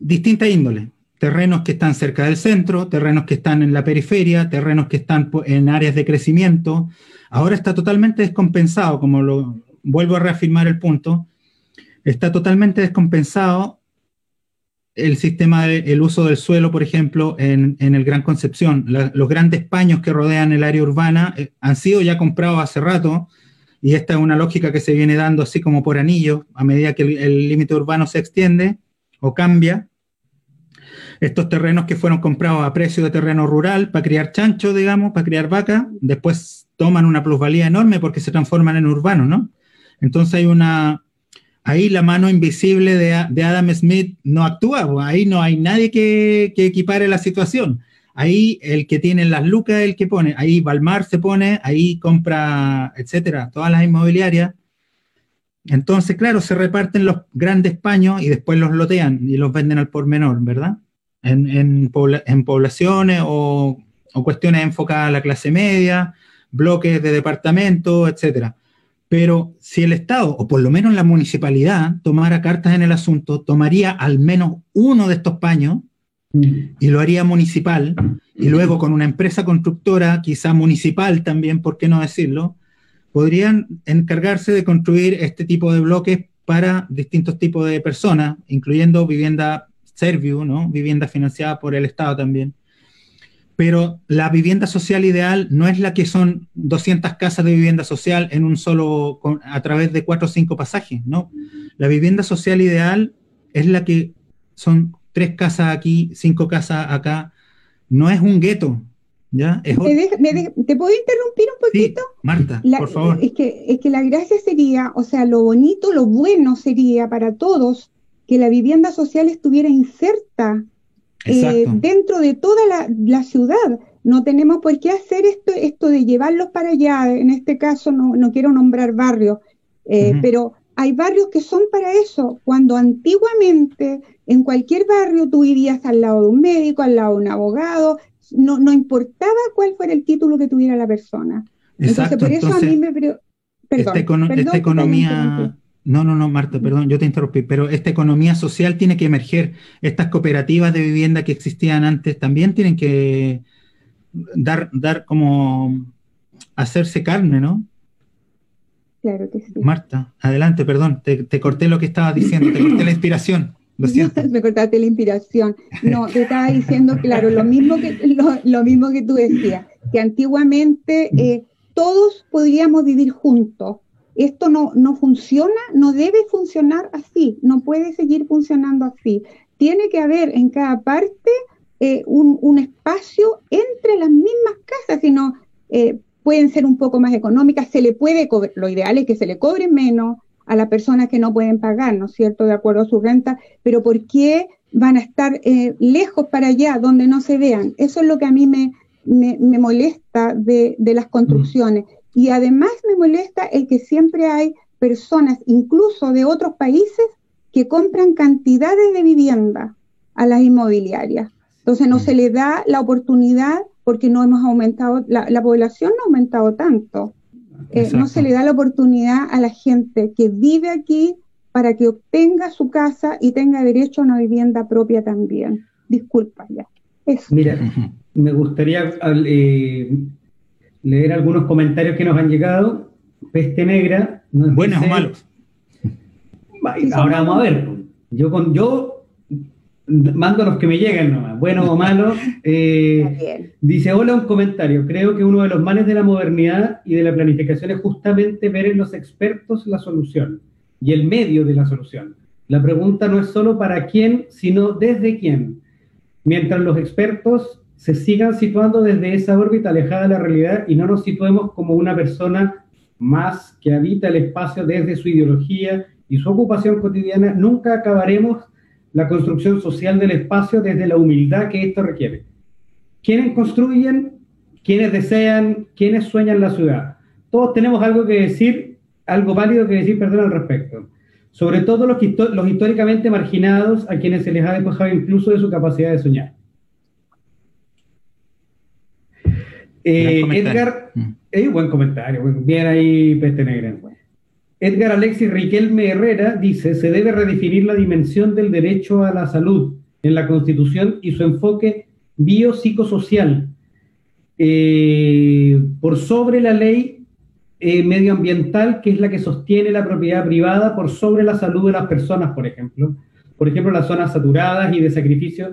distinta índole. Terrenos que están cerca del centro, terrenos que están en la periferia, terrenos que están en áreas de crecimiento. Ahora está totalmente descompensado, como lo vuelvo a reafirmar el punto, está totalmente descompensado el sistema del uso del suelo, por ejemplo, en, el Gran Concepción. los grandes paños que rodean el área urbana eh, han sido ya comprados hace rato y esta es una lógica que se viene dando así como por anillo a medida que el límite urbano se extiende o cambia. Estos terrenos que fueron comprados a precio de terreno rural para criar chancho, digamos, para criar vaca, después toman una plusvalía enorme porque se transforman en urbanos, ¿no? Entonces hay una, ahí la mano invisible de, Adam Smith no actúa, ahí no hay nadie que, equipare la situación. Ahí el que tiene las lucas es el que pone, ahí Balmar se pone, ahí compra, etcétera, todas las inmobiliarias. Entonces, claro, se reparten los grandes paños y después los lotean y los venden al por menor, ¿verdad? En, poblaciones o, o, cuestiones enfocadas a la clase media, bloques de departamentos, etcétera. Pero si el Estado, o por lo menos la municipalidad, tomara cartas en el asunto, tomaría al menos uno de estos paños y lo haría municipal, y luego con una empresa constructora, quizá municipal también, ¿por qué no decirlo? Podrían encargarse de construir este tipo de bloques para distintos tipos de personas, incluyendo vivienda Serviu, ¿no? Vivienda financiada por el Estado también pero la vivienda social ideal no es la que son 200 casas de vivienda social en un solo, a través de cuatro o cinco pasajes, ¿no? La vivienda social ideal es la que son tres casas aquí, cinco casas acá, no es un gueto, ¿ya? ¿Te, puedo interrumpir un poquito? Sí, Marta, por favor. Es que, es que la gracia sería, o sea, lo bonito, lo bueno sería para todos que la vivienda social estuviera inserta eh, dentro de toda la, ciudad. No tenemos por qué hacer esto, esto de llevarlos para allá. En este caso no, no quiero nombrar barrios, eh, pero hay barrios que son para eso. Cuando antiguamente en cualquier barrio tú vivías al lado de un médico, al lado de un abogado, no, no importaba cuál fuera el título que tuviera la persona. entonces, por eso a mí me... Perdón, esta, economía no, no, no, Marta, perdón, yo te interrumpí, pero esta economía social tiene que emerger. Estas cooperativas de vivienda que existían antes también tienen que dar, dar como hacerse carne, ¿no? Claro que sí. Marta, adelante, perdón, te, corté lo que estabas diciendo, te corté la inspiración. Lo siento. Me cortaste la inspiración. No, te estaba diciendo, claro, lo mismo que, lo, mismo que tú decías, que antiguamente eh, todos podríamos vivir juntos, esto no, no funciona, no debe funcionar así, no puede seguir funcionando así. Tiene que haber en cada parte eh, un, espacio entre las mismas casas, sino eh, pueden ser un poco más económicas, se le puede lo ideal es que se le cobre menos a las personas que no pueden pagar, ¿no es cierto?, de acuerdo a su renta, pero ¿por qué van a estar eh, lejos para allá, donde no se vean? Eso es lo que a mí me, me, molesta de, de las construcciones. Y además me molesta el que siempre hay personas, incluso de otros países, que compran cantidades de vivienda a las inmobiliarias. Entonces no se le da la oportunidad porque no hemos aumentado, la, población no ha aumentado tanto. Eh, no se le da la oportunidad a la gente que vive aquí para que obtenga su casa y tenga derecho a una vivienda propia también. Disculpa ya. Mira, me gustaría eh, leer algunos comentarios que nos han llegado. Peste Negra. Buenos o malos. Ahora vamos a ver. Yo, con, yo mando los que me lleguen nomás, buenos o malos. Eh, dice, hola, un comentario. Creo que uno de los males de la modernidad y de la planificación es justamente ver en los expertos la solución y el medio de la solución. La pregunta no es solo para quién, sino desde quién. Mientras los expertos se sigan situando desde esa órbita alejada de la realidad y no nos situemos como una persona más que habita el espacio desde su ideología y su ocupación cotidiana, nunca acabaremos la construcción social del espacio desde la humildad que esto requiere. ¿Quiénes construyen? ¿Quiénes desean? ¿Quiénes sueñan la ciudad? Todos tenemos algo que decir, algo válido que decir, perdón, al respecto. Sobre todo los, los históricamente marginados, a quienes se les ha despojado incluso de su capacidad de soñar. Eh, Edgar, eh, buen comentario, bien ahí, Peste Negra. Edgar Alexis Riquelme Herrera dice, se debe redefinir la dimensión del derecho a la salud en la Constitución y su enfoque biopsicosocial eh, por sobre la ley eh, medioambiental, que es la que sostiene la propiedad privada, por sobre la salud de las personas, por ejemplo. Por ejemplo, las zonas saturadas y de sacrificio,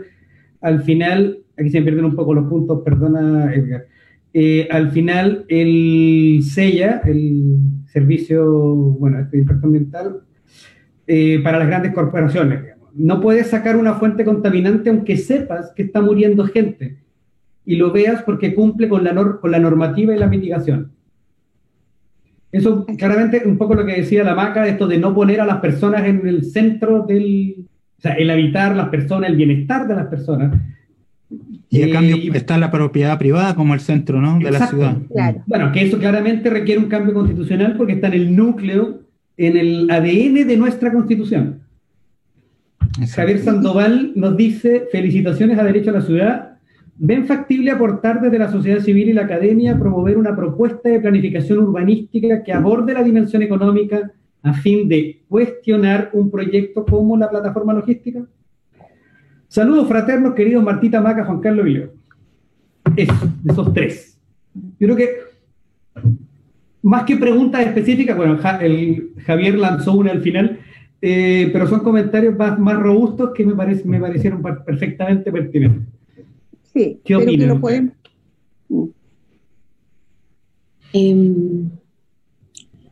al final, aquí se me pierden un poco los puntos, perdona Edgar, eh, al final el SELLA, el servicio, bueno, este impacto ambiental, eh, para las grandes corporaciones. No puedes sacar una fuente contaminante aunque sepas que está muriendo gente y lo veas porque cumple con la, con la normativa y la mitigación. Eso claramente un poco lo que decía la maca, esto de no poner a las personas en el centro del, o sea, el habitar las personas, el bienestar de las personas, y a cambio eh, está la propiedad privada como el centro ¿no? de la ciudad. Bueno, que eso claramente requiere un cambio constitucional porque está en el núcleo, en el ADN de nuestra constitución. Javier Sandoval nos dice, felicitaciones a Derecho a la Ciudad. ¿Ven factible aportar desde la sociedad civil y la academia promover una propuesta de planificación urbanística que aborde la dimensión económica a fin de cuestionar un proyecto como la plataforma logística? Saludos fraternos, queridos Martita Maca, Juan Carlos Vilio. Eso, esos tres. Yo creo que más que preguntas específicas, bueno, el Javier lanzó una al final, eh, pero son comentarios más, más robustos que me, parece, me parecieron perfectamente pertinentes. Sí, ¿qué opinan? Lo. Em,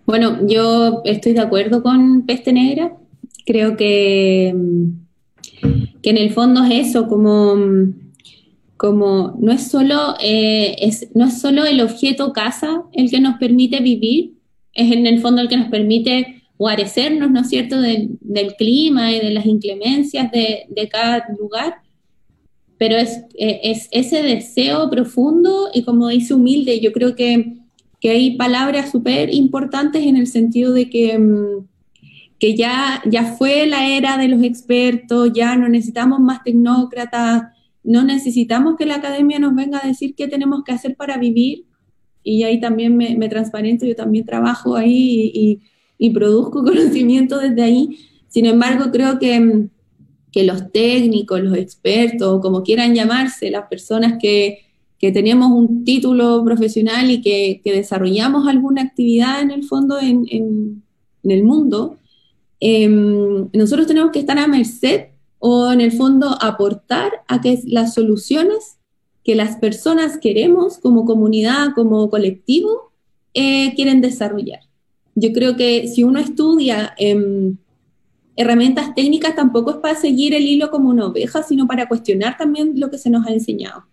bueno, yo estoy de acuerdo con Peste Negra. Creo que em, que en el fondo es eso, como, como no, es solo, eh, es, no es solo el objeto casa el que nos permite vivir, es en el fondo el que nos permite guarecernos, ¿no es cierto?, del, clima y de las inclemencias de, de cada lugar, pero es, eh, es, ese deseo profundo y como dice humilde, yo creo que, que hay palabras súper importantes en el sentido de que... Que ya, ya fue la era de los expertos, ya no necesitamos más tecnócratas, no necesitamos que la academia nos venga a decir qué tenemos que hacer para vivir. Y ahí también me, transparento, yo también trabajo ahí y, produzco conocimiento desde ahí. Sin embargo, creo que, que los técnicos, los expertos, como quieran llamarse, las personas que, que tenemos un título profesional y que, que, desarrollamos alguna actividad en el fondo en, en el mundo, Em, nosotros tenemos que estar a merced o en el fondo aportar a que las soluciones que las personas queremos como comunidad, como colectivo, eh, quieren desarrollar. Yo creo que si uno estudia em, herramientas técnicas, tampoco es para seguir el hilo como una oveja, sino para cuestionar también lo que se nos ha enseñado.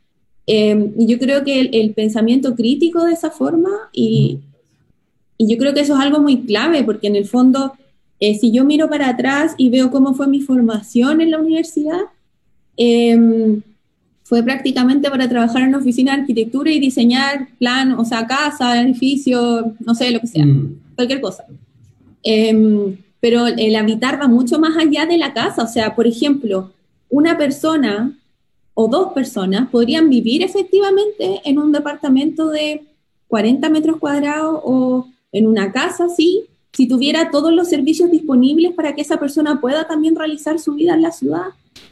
Em, yo creo que el, pensamiento crítico de esa forma, y yo creo que eso es algo muy clave, porque en el fondo eh, si yo miro para atrás y veo cómo fue mi formación en la universidad, em, fue prácticamente para trabajar en una oficina de arquitectura y diseñar plan, o sea, casa, edificio, no sé, lo que sea, mm. cualquier cosa. Em, pero el habitar va mucho más allá de la casa, o sea, por ejemplo, una persona o dos personas podrían vivir efectivamente en un departamento de 40 metros cuadrados o en una casa, sí, si tuviera todos los servicios disponibles para que esa persona pueda también realizar su vida en la ciudad,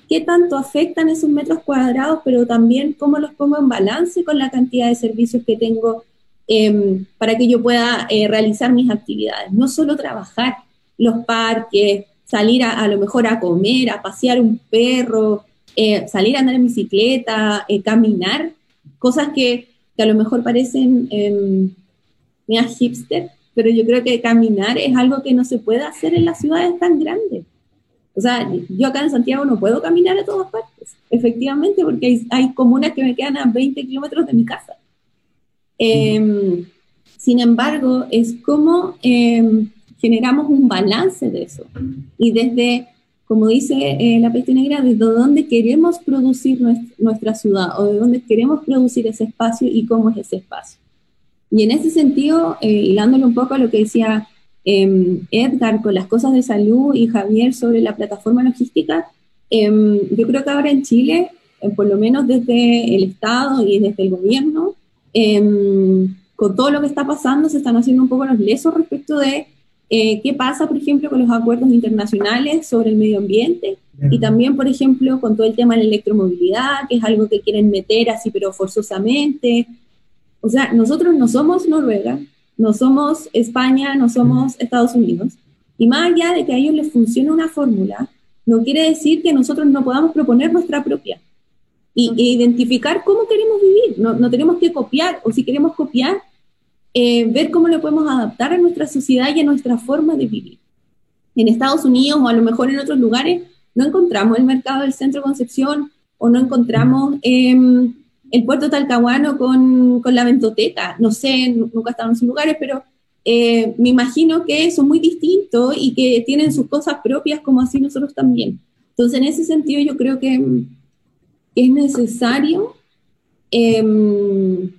qué tanto afectan esos metros cuadrados, pero también cómo los pongo en balance con la cantidad de servicios que tengo em, para que yo pueda eh, realizar mis actividades. No solo trabajar, los parques, salir a, lo mejor a comer, a pasear un perro, eh, salir a andar en bicicleta, eh, caminar, cosas que, a lo mejor parecen eh, hipster, pero yo creo que caminar es algo que no se puede hacer en las ciudades tan grandes. O sea, yo acá en Santiago no puedo caminar a todas partes, efectivamente, porque hay, comunas que me quedan a 20 kilómetros de mi casa. Em, sin embargo, es como em, generamos un balance de eso. Y desde como dice eh, la peste negra, desde dónde queremos producir nuestra ciudad o de dónde queremos producir ese espacio y cómo es ese espacio. Y en ese sentido, eh, hilándole un poco a lo que decía em, Edgar con las cosas de salud y Javier sobre la plataforma logística, em, yo creo que ahora en Chile, eh, por lo menos desde el Estado y desde el gobierno, em, con todo lo que está pasando, se están haciendo un poco los lesos respecto de eh, qué pasa, por ejemplo, con los acuerdos internacionales sobre el medio ambiente y también, por ejemplo, con todo el tema de la electromovilidad, que es algo que quieren meter así, pero forzosamente. O sea, nosotros no somos Noruega, no somos España, no somos Estados Unidos. Y más allá de que a ellos les funcione una fórmula, no quiere decir que nosotros no podamos proponer nuestra propia y, e identificar cómo queremos vivir. No, no tenemos que copiar, o si queremos copiar, eh, ver cómo lo podemos adaptar a nuestra sociedad y a nuestra forma de vivir. En Estados Unidos o a lo mejor en otros lugares no encontramos el mercado del centro de Concepción o no encontramos em, el puerto talcahuano con, con, la ventoteca. No sé, nunca he estado en esos lugares, pero eh, me imagino que son muy distintos y que tienen sus cosas propias como así nosotros también. Entonces, en ese sentido, yo creo que, es necesario em,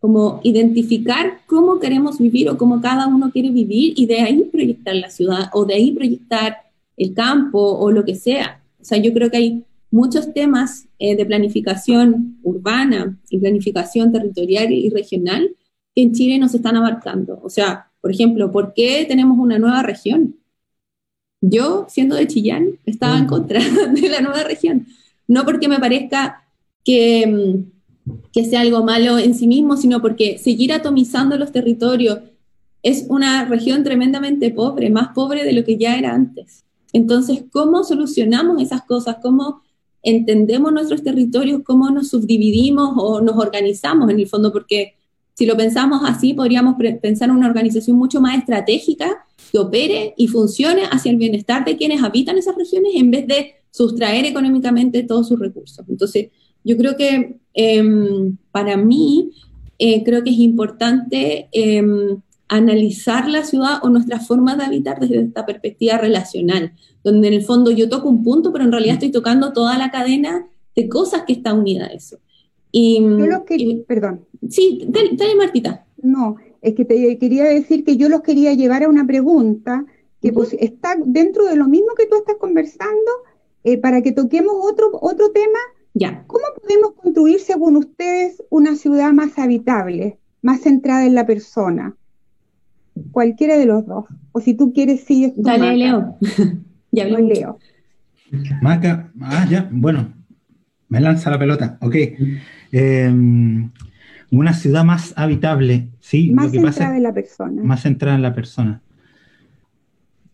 como identificar cómo queremos vivir o cómo cada uno quiere vivir y de ahí proyectar la ciudad o de ahí proyectar el campo o lo que sea. O sea, yo creo que hay muchos temas eh, de planificación urbana y planificación territorial y regional que en Chile nos están abarcando. O sea, por ejemplo, ¿por qué tenemos una nueva región? Yo, siendo de Chillán, estaba en contra de la nueva región. No porque me parezca que mm, que sea algo malo en sí mismo, sino porque seguir atomizando los territorios es una región tremendamente pobre, más pobre de lo que ya era antes. Entonces, ¿cómo solucionamos esas cosas? ¿Cómo entendemos nuestros territorios? ¿Cómo nos subdividimos o nos organizamos en el fondo? Porque si lo pensamos así, podríamos pensar en una organización mucho más estratégica que opere y funcione hacia el bienestar de quienes habitan esas regiones en vez de sustraer económicamente todos sus recursos. Entonces, yo creo que em, para mí, eh, creo que es importante em, analizar la ciudad o nuestra forma de habitar desde esta perspectiva relacional, donde en el fondo yo toco un punto, pero en realidad estoy tocando toda la cadena de cosas que está unida a eso. Y, yo perdón. Sí, dale, Martita. No, es que te quería decir que yo los quería llevar a una pregunta que pues, está dentro de lo mismo que tú estás conversando, eh, para que toquemos otro, otro tema ya. ¿Cómo podemos construir, según ustedes, una ciudad más habitable, más centrada en la persona? Cualquiera de los dos. O si tú quieres, sí. Dale, Leo. ya Leo. Maca, ah, ya, bueno, me lanza la pelota. Ok. Em, una ciudad más habitable, sí. Más centrada en la persona. Más centrada en la persona.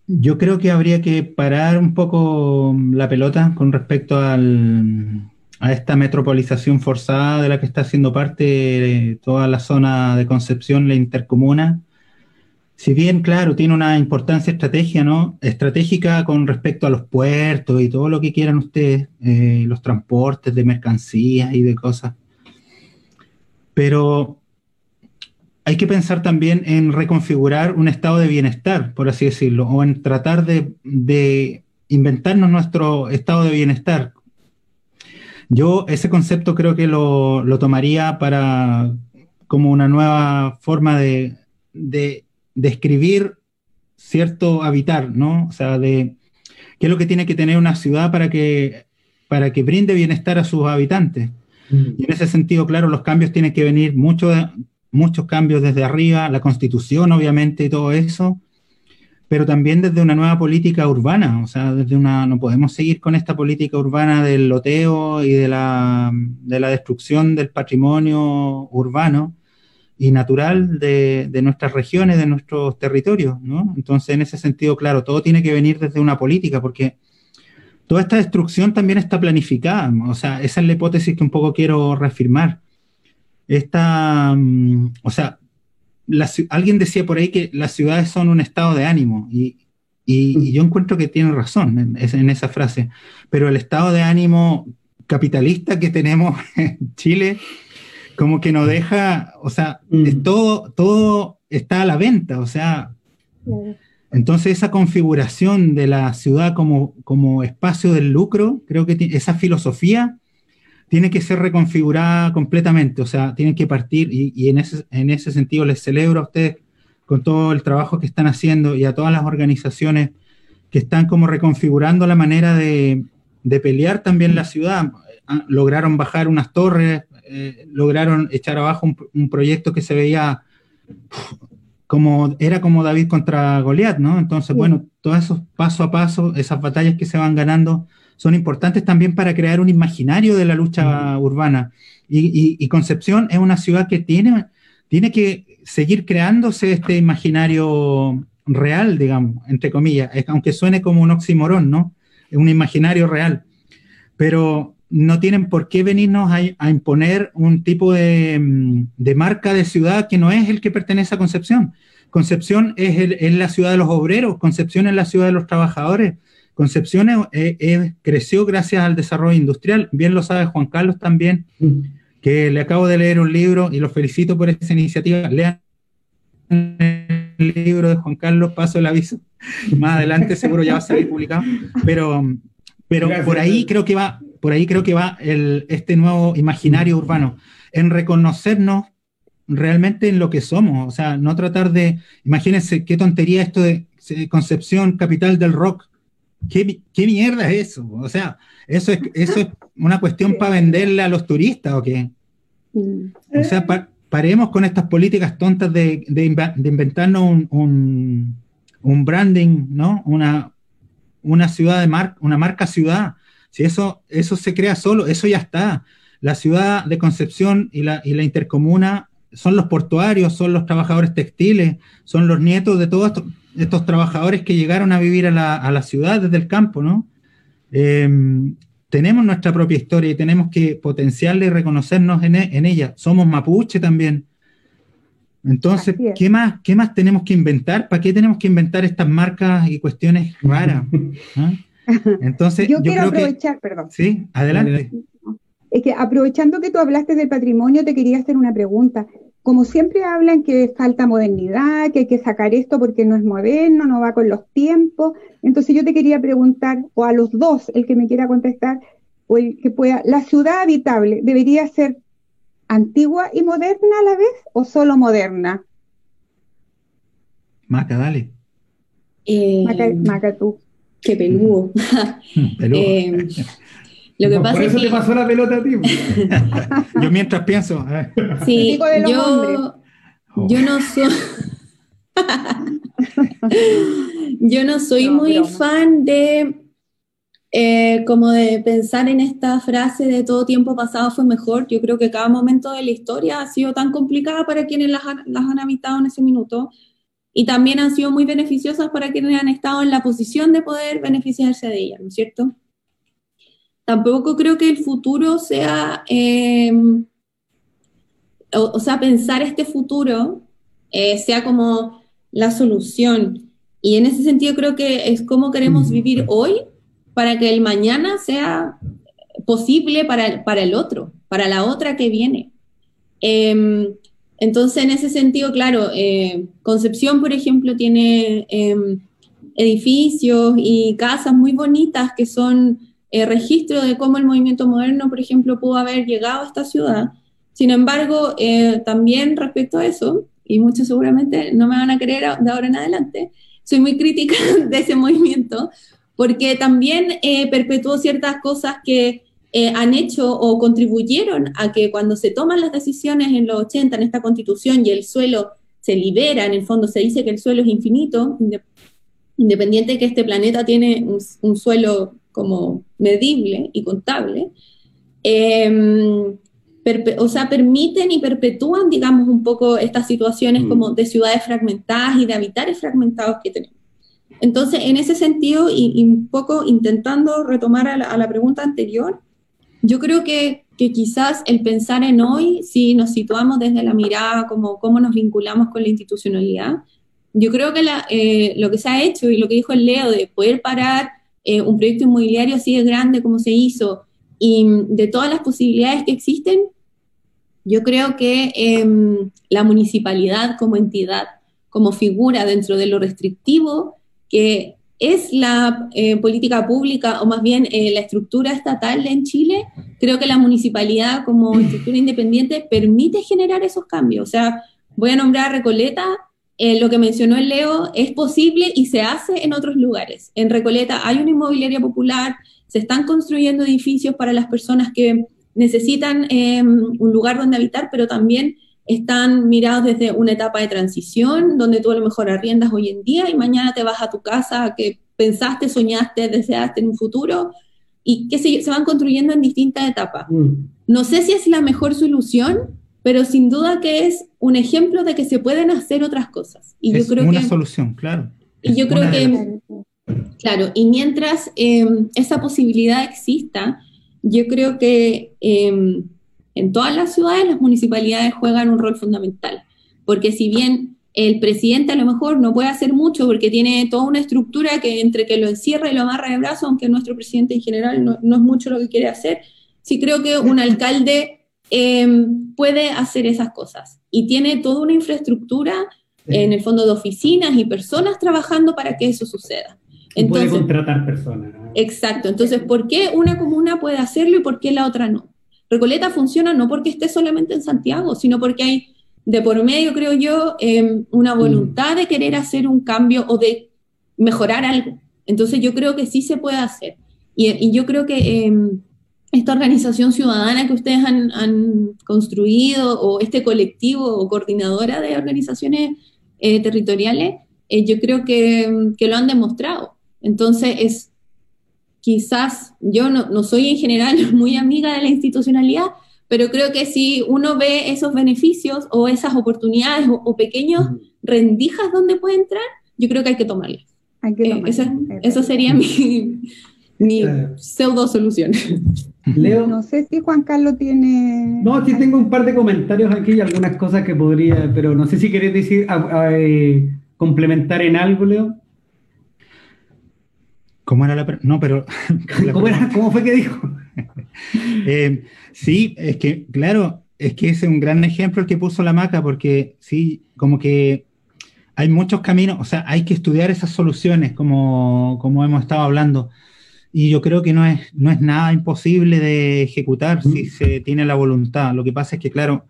Yo creo que habría que parar un poco la pelota con respecto al, a esta metropolización forzada de la que está haciendo parte toda la zona de Concepción, la intercomuna. Si bien, claro, tiene una importancia estrategia, ¿no? estratégica con respecto a los puertos y todo lo que quieran ustedes, eh, los transportes de mercancías y de cosas. Pero hay que pensar también en reconfigurar un estado de bienestar, por así decirlo, o en tratar de, inventarnos nuestro estado de bienestar, yo ese concepto creo que lo, tomaría para como una nueva forma de, escribir cierto habitar, ¿no? O sea, de qué es lo que tiene que tener una ciudad para que, para que brinde bienestar a sus habitantes. Mm. Y en ese sentido, claro, los cambios tienen que venir muchos muchos cambios desde arriba, la constitución, obviamente, y todo eso, pero también desde una nueva política urbana, o sea, desde una, no podemos seguir con esta política urbana del loteo y de la, de la destrucción del patrimonio urbano y natural de, de, nuestras regiones, de nuestros territorios, ¿no? Entonces, en ese sentido, claro, todo tiene que venir desde una política, porque toda esta destrucción también está planificada, o sea, esa es la hipótesis que un poco quiero reafirmar. Esta, mm, o sea, alguien decía por ahí que las ciudades son un estado de ánimo y, yo encuentro que tiene razón en, en, esa frase, pero el estado de ánimo capitalista que tenemos en Chile como que nos deja, o sea, mm. todo, todo está a la venta, o sea, Entonces esa configuración de la ciudad como, como espacio del lucro, creo que esa filosofía tiene que ser reconfigurada completamente, o sea, tienen que partir y, en, ese, en ese sentido les celebro a ustedes con todo el trabajo que están haciendo y a todas las organizaciones que están como reconfigurando la manera de, de pelear también la ciudad. Ah, lograron bajar unas torres, eh, lograron echar abajo un, proyecto que se veía como, era como David contra Goliat, ¿no? Entonces, bueno, todos esos paso a paso, esas batallas que se van ganando, son importantes también para crear un imaginario de la lucha urbana. Y, Concepción es una ciudad que tiene, tiene que seguir creándose este imaginario real, digamos, entre comillas, aunque suene como un oxímoron, ¿no? Es un imaginario real. Pero no tienen por qué venirnos a, imponer un tipo de, de, marca de ciudad que no es el que pertenece a Concepción. Concepción es, es, la ciudad de los obreros, Concepción es la ciudad de los trabajadores, Concepción creció gracias al desarrollo industrial. Bien lo sabe Juan Carlos también, que le acabo de leer un libro y lo felicito por esa iniciativa. Lean el libro de Juan Carlos, paso el aviso. Más adelante seguro ya va a salir publicado. Pero, pero por ahí creo que va, por ahí creo que va el, este nuevo imaginario urbano, en reconocernos realmente en lo que somos. O sea, no tratar de, imagínense qué tontería esto de Concepción, capital del rock ¿Qué, mierda es eso? O sea, ¿eso es, eso es una cuestión para venderle a los turistas o qué? O sea, paremos con estas políticas tontas de, inventarnos un, branding, ¿no? Una, una ciudad de marca, una marca ciudad. Si eso, eso se crea solo, eso ya está. La ciudad de Concepción y la, y la intercomuna son los portuarios, son los trabajadores textiles, son los nietos de todos estos trabajadores que llegaron a vivir a la, a la ciudad desde el campo, ¿no? Em, tenemos nuestra propia historia y tenemos que potenciarla y reconocernos en, e, en ella. Somos mapuche también. Entonces, ¿qué más, ¿qué más tenemos que inventar? ¿Para qué tenemos que inventar estas marcas y cuestiones raras? ¿Ah? Entonces, yo, quiero aprovechar, perdón. Sí, adelante. Es que aprovechando que tú hablaste del patrimonio, te quería hacer una pregunta como siempre hablan que falta modernidad, que hay que sacar esto porque no es moderno, no va con los tiempos. Entonces yo te quería preguntar, o a los dos, el que me quiera contestar, o el que pueda, ¿la ciudad habitable debería ser antigua y moderna a la vez o solo moderna? Maca, dale. Eh, Maca, tú. Qué peludo. peludo. Eh, lo que pasa por eso te pasó la pelota a ti. yo mientras pienso. Sí, yo, yo no soy. yo no soy muy fan de eh, como de pensar en esta frase de todo tiempo pasado fue mejor. Yo creo que cada momento de la historia ha sido tan complicada para quienes las, las han habitado en ese minuto y también han sido muy beneficiosas para quienes han estado en la posición de poder beneficiarse de ellas, ¿no es cierto? tampoco creo que el futuro sea, em, o, sea, pensar este futuro eh, sea como la solución. Y en ese sentido creo que es como queremos vivir hoy para que el mañana sea posible para, para el otro, para la otra que viene. Em, entonces, en ese sentido, claro, eh, Concepción, por ejemplo, tiene em, edificios y casas muy bonitas que son eh, registro de cómo el movimiento moderno, por ejemplo, pudo haber llegado a esta ciudad. Sin embargo, eh, también respecto a eso, y muchos seguramente no me van a creer de ahora en adelante, soy muy crítica de ese movimiento, porque también eh, perpetuó ciertas cosas que han hecho o contribuyeron a que cuando se toman las decisiones en los 80 en esta constitución y el suelo se libera, en el fondo se dice que el suelo es infinito, independiente de que este planeta tiene un suelo como medible y contable, em, o sea, permiten y perpetúan, digamos, un poco estas situaciones mm. como de ciudades fragmentadas y de habitares fragmentados que tenemos. Entonces, en ese sentido, y, un poco intentando retomar a la, pregunta anterior, yo creo que, que, quizás el pensar en hoy, si nos situamos desde la mirada como cómo nos vinculamos con la institucionalidad, yo creo que eh, lo que se ha hecho y lo que dijo el Leo de poder parar eh, un proyecto inmobiliario así de grande como se hizo y de todas las posibilidades que existen, yo creo que em, la municipalidad como entidad, como figura dentro de lo restrictivo que es la eh, política pública o más bien eh, la estructura estatal en Chile, creo que la municipalidad como estructura independiente permite generar esos cambios. O sea, voy a nombrar a Recoleta, eh, lo que mencionó el Leo es posible y se hace en otros lugares. En Recoleta hay una inmobiliaria popular, se están construyendo edificios para las personas que necesitan un lugar donde habitar, pero también están mirados desde una etapa de transición, donde tú a lo mejor arriendas hoy en día y mañana te vas a tu casa que pensaste, soñaste, deseaste en un futuro, y que se, se van construyendo en distintas etapas. Mm. No sé si es la mejor solución, pero sin duda que es un ejemplo de que se pueden hacer otras cosas. Y es yo creo una solución, claro. Y yo creo que, claro, y mientras em, esa posibilidad exista, yo creo que... Eh, en todas las ciudades las municipalidades juegan un rol fundamental, porque si bien el presidente a lo mejor no puede hacer mucho porque tiene toda una estructura que entre que lo encierra y lo amarra de brazo, aunque nuestro presidente en general no, es mucho lo que quiere hacer, sí creo que un alcalde em, puede hacer esas cosas y tiene toda una infraestructura en el fondo de oficinas y personas trabajando para que eso suceda. Entonces, puede contratar personas. Exacto. Entonces, ¿por qué una comuna puede hacerlo y por qué la otra no? Recoleta funciona no porque esté solamente en Santiago, sino porque hay de por medio, creo yo, em, una mm. voluntad de querer hacer un cambio o de mejorar algo. Entonces yo creo que sí se puede hacer. Y, yo creo que em, esta organización ciudadana que ustedes han, construido o este colectivo o coordinadora de organizaciones eh, territoriales, eh, yo creo que, que, lo han demostrado. Entonces es quizás yo no, soy en general muy amiga de la institucionalidad, pero creo que si uno ve esos beneficios o esas oportunidades o, pequeños rendijas donde puede entrar, yo creo que hay que tomarlas. Eh, eso, sería mi, mi pseudo solución. Leo. No sé si Juan Carlos tiene. No, sí tengo un par de comentarios aquí y algunas cosas que podría, pero no sé si querés decir, eh, complementar en algo, Leo. ¿Cómo era la No, pero. ¿Cómo, fue que dijo? Eh, sí, es que, claro, es que ese es un gran ejemplo el que puso la maca, porque sí, como que hay muchos caminos, o sea, hay que estudiar esas soluciones, como, como hemos estado hablando. Y yo creo que no es, no es nada imposible de ejecutar si mm. se tiene la voluntad. Lo que pasa es que, claro,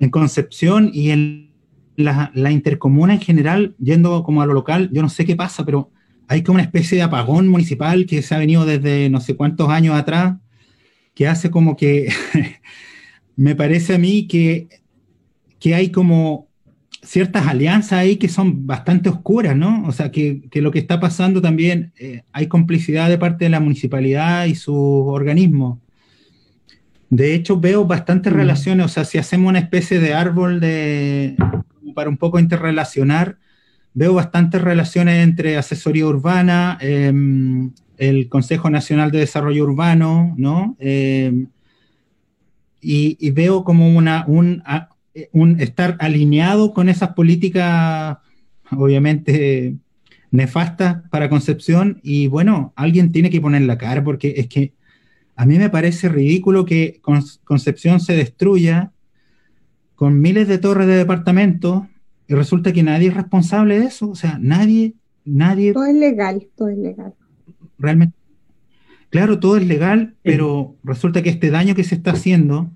en Concepción y en la, la intercomuna en general, yendo como a lo local, yo no sé qué pasa, pero hay como una especie de apagón municipal que se ha venido desde no sé cuántos años atrás, que hace como que me parece a mí que, que hay como ciertas alianzas ahí que son bastante oscuras, ¿no? O sea, que, que lo que está pasando también, eh, hay complicidad de parte de la municipalidad y sus organismos. De hecho, veo bastantes mm. relaciones, o sea, si hacemos una especie de árbol de, para un poco interrelacionar, veo bastantes relaciones entre asesoría urbana, em, el Consejo Nacional de Desarrollo Urbano, ¿no? Em, y, veo como una, un, estar alineado con esas políticas, obviamente nefastas para Concepción, y bueno, alguien tiene que poner la cara, porque es que a mí me parece ridículo que Concepción se destruya con miles de torres de departamentos y resulta que nadie es responsable de eso, o sea, nadie, nadie... Todo es legal, todo es legal. Realmente, claro, todo es legal, pero resulta que este daño que se está haciendo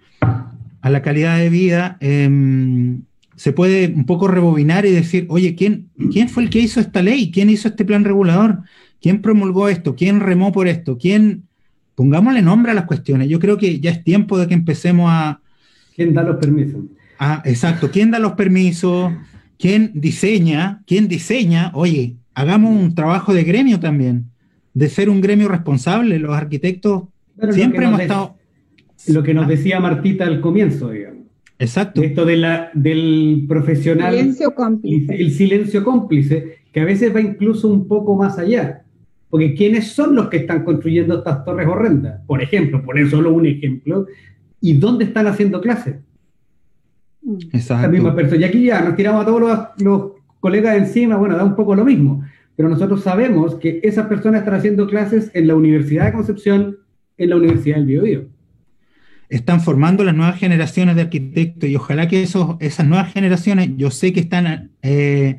a la calidad de vida em, se puede un poco rebobinar y decir, oye, ¿quién, ¿quién fue el que hizo esta ley? ¿Quién hizo este plan regulador? ¿Quién promulgó esto? ¿Quién remó por esto? ¿Quién... Pongámosle nombre a las cuestiones. Yo creo que ya es tiempo de que empecemos a... ¿Quién da los permisos? Ah, exacto. ¿Quién da los permisos? ¿Quién diseña? ¿Quién diseña? Oye, hagamos un trabajo de gremio también, de ser un gremio responsable. Los arquitectos siempre hemos estado... Lo que nos decía Martita al comienzo, digamos. Exacto. Esto de la, del profesional. Silencio cómplice. El silencio cómplice, que a veces va incluso un poco más allá. Porque ¿quiénes son los que están construyendo estas torres horrendas? Por ejemplo, poner solo un ejemplo. ¿Y dónde están haciendo clases? Exacto. La misma persona. Y aquí ya nos tiramos a todos los, colegas encima, bueno, da un poco lo mismo. Pero nosotros sabemos que esas personas están haciendo clases en la Universidad de Concepción, en la Universidad del Biobío. están formando las nuevas generaciones de arquitectos y ojalá que esos, esas nuevas generaciones, yo sé que están eh,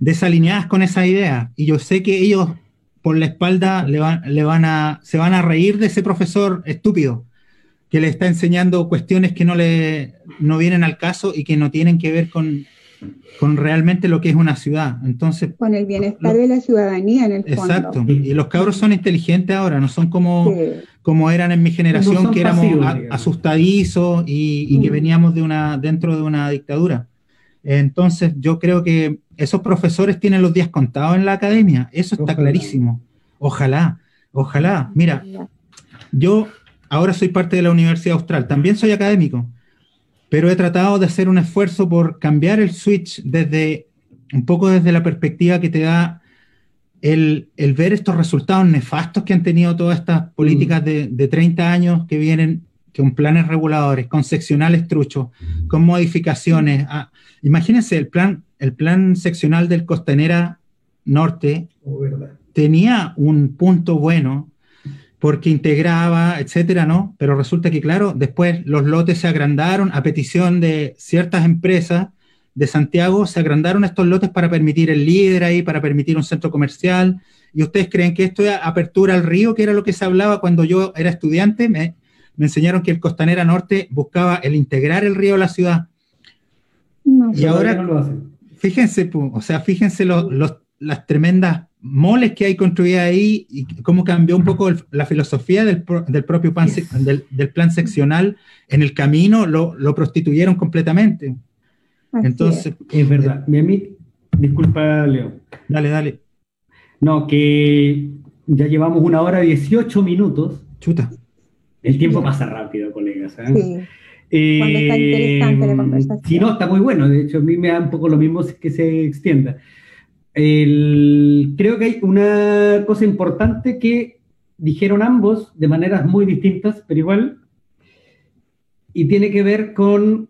desalineadas con esa idea y yo sé que ellos por la espalda le van, le van a, se van a reír de ese profesor estúpido que le está enseñando cuestiones que no le no vienen al caso y que no tienen que ver con, con realmente lo que es una ciudad. Entonces, con el bienestar de la ciudadanía en el fondo. Exacto. Y los cabros son inteligentes ahora, no son como, como eran en mi generación, que éramos asustadizos y, que veníamos de una, dentro de una dictadura. Entonces, yo creo que esos profesores tienen los días contados en la academia. Eso está clarísimo. Ojalá, ojalá. Mira, yo ahora soy parte de la Universidad Austral, también soy académico pero he tratado de hacer un esfuerzo por cambiar el switch desde un poco desde la perspectiva que te da el, ver estos resultados nefastos que han tenido todas estas políticas mm. de, de 30 años que vienen con planes reguladores, con seccionales truchos, con modificaciones. Ah, imagínense, el plan, el plan seccional del Costanera Norte oh, tenía un punto bueno, porque integraba, etcétera, ¿no? Pero resulta que, claro, después los lotes se agrandaron a petición de ciertas empresas de Santiago, se agrandaron estos lotes para permitir el líder ahí, para permitir un centro comercial. ¿Y ustedes creen que esto es apertura al río, que era lo que se hablaba cuando yo era estudiante? Me, enseñaron que el Costanera Norte buscaba el integrar el río a la ciudad. y ahora, fíjense, o sea, fíjense las tremendas moles que hay construidas ahí y cómo cambió un poco la filosofía del, propio plan, del, plan seccional en el camino, lo, prostituyeron completamente. Entonces, es, verdad. Mi disculpa, Leo. Dale, dale. No, que ya llevamos una hora 18 minutos. Chuta. El tiempo pasa rápido, colegas. ¿eh? Sí. Eh, Cuando está interesante la conversación. Si no, está muy bueno. De hecho, a mí me da un poco lo mismo que se extienda creo que hay una cosa importante que dijeron ambos de maneras muy distintas, pero igual, y tiene que ver con,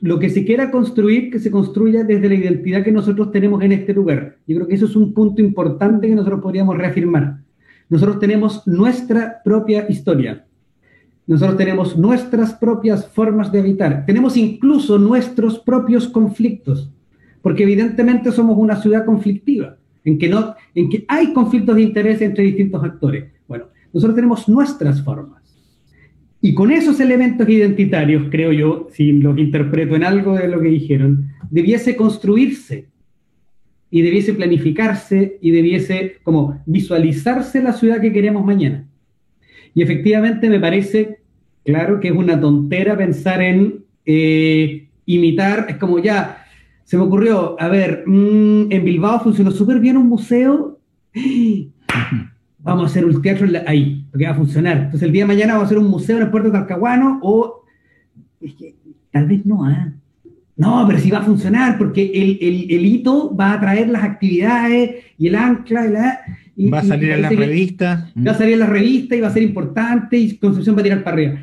lo que se quiera construir, que se construya desde la identidad que nosotros tenemos en este lugar. Yo creo que eso es un punto importante que nosotros podríamos reafirmar. Nosotros tenemos nuestra propia historia. Nosotros tenemos nuestras propias formas de habitar. Tenemos incluso nuestros propios conflictos porque evidentemente somos una ciudad conflictiva, en que, no, en que hay conflictos de interés entre distintos actores. Bueno, nosotros tenemos nuestras formas. Y con esos elementos identitarios, creo yo, si lo interpreto en algo de lo que dijeron, debiese construirse y debiese planificarse y debiese como visualizarse la ciudad que queremos mañana. Y efectivamente me parece, claro, que es una tontera pensar en eh, imitar, es como ya, se me ocurrió, a ver, mm, en Bilbao funcionó súper bien un museo. Vamos a hacer un teatro ahí, porque va a funcionar. Entonces el día de mañana vamos a hacer un museo en el puerto de Talcahuano o... Es que, tal vez no, ¿eh? No, pero sí va a funcionar porque el, el, hito va a traer las actividades y el ancla y la... va a salir en la revista. Va a salir en la revista y va a ser importante y Concepción va a tirar para arriba.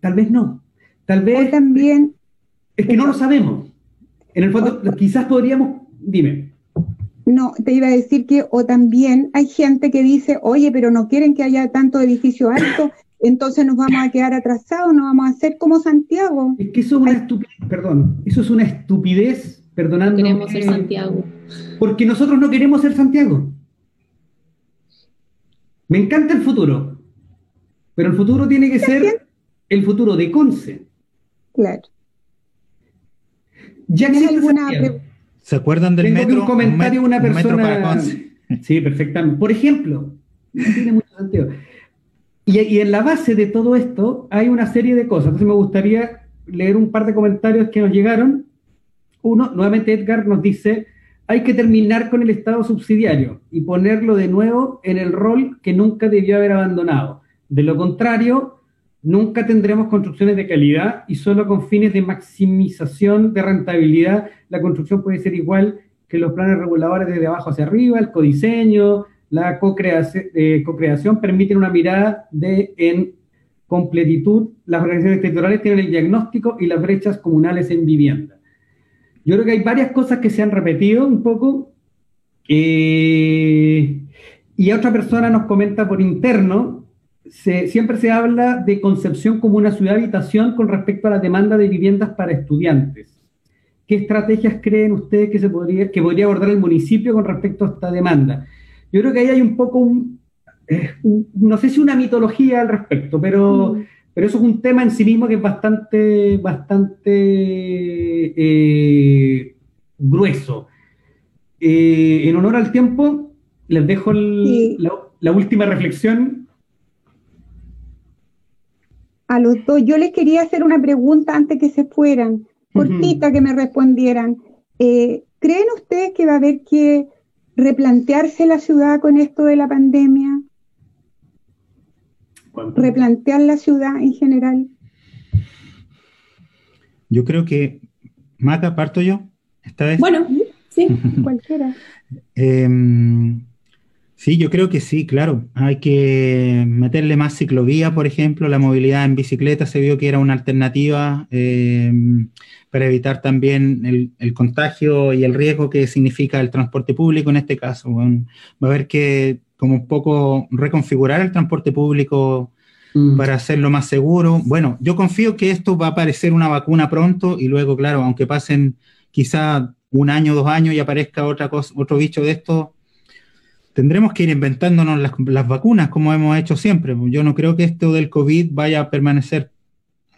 Tal vez no. Tal vez... también... Es que no lo sabemos. En el fondo, quizás podríamos, dime. No, te iba a decir que, o también hay gente que dice, oye, pero no quieren que haya tanto edificio alto, entonces nos vamos a quedar atrasados, nos vamos a hacer como Santiago. Es que eso es una estupidez, perdón, eso es una estupidez, perdonando. Queremos ser Santiago. Porque nosotros no queremos ser Santiago. Me encanta el futuro, pero el futuro tiene que ser el futuro de Conce. Claro. Ya alguna ¿Se acuerdan del Tengo un comentario de una persona. sí, perfectamente. Por ejemplo, tiene mucho sentido. Y, y, en la base de todo esto hay una serie de cosas. Entonces me gustaría leer un par de comentarios que nos llegaron. Uno, nuevamente Edgar nos dice, hay que terminar con el Estado subsidiario y ponerlo de nuevo en el rol que nunca debió haber abandonado. De lo contrario, Nunca tendremos construcciones de calidad y solo con fines de maximización de rentabilidad la construcción puede ser igual que los planes reguladores desde abajo hacia arriba, el codiseño, la eh, co-creación, permiten una mirada de en completitud. Las organizaciones territoriales tienen el diagnóstico y las brechas comunales en vivienda. Yo creo que hay varias cosas que se han repetido un poco. Eh, y otra persona nos comenta por interno siempre se habla de Concepción como una ciudad habitación con respecto a la demanda de viviendas para estudiantes. ¿Qué estrategias creen ustedes que, se podría, que podría abordar el municipio con respecto a esta demanda? Yo creo que ahí hay un poco un, eh, no sé si una mitología al respecto, pero, mm. pero eso es un tema en sí mismo que es bastante, bastante eh, grueso. Eh, en honor al tiempo, les dejo la, última reflexión. A los dos, yo les quería hacer una pregunta antes que se fueran, cortita que me respondieran. ¿Creen ustedes que va a haber que replantearse la ciudad con esto de la pandemia? replantear la ciudad en general? Yo creo que, Mata, parto yo, esta vez. Bueno, sí, cualquiera. Em, sí, yo creo que sí, claro. Hay que meterle más ciclovía, por ejemplo. La movilidad en bicicleta se vio que era una alternativa em, para evitar también el, contagio y el riesgo que significa el transporte público en este caso. va a haber que como un poco reconfigurar el transporte público mm. para hacerlo más seguro. Bueno, yo confío que esto va a aparecer una vacuna pronto y luego, claro, aunque pasen quizá un año, dos años y aparezca otra cosa, otro bicho de esto, tendremos que ir inventándonos las, las, vacunas como hemos hecho siempre. Yo no creo que esto del COVID vaya a permanecer.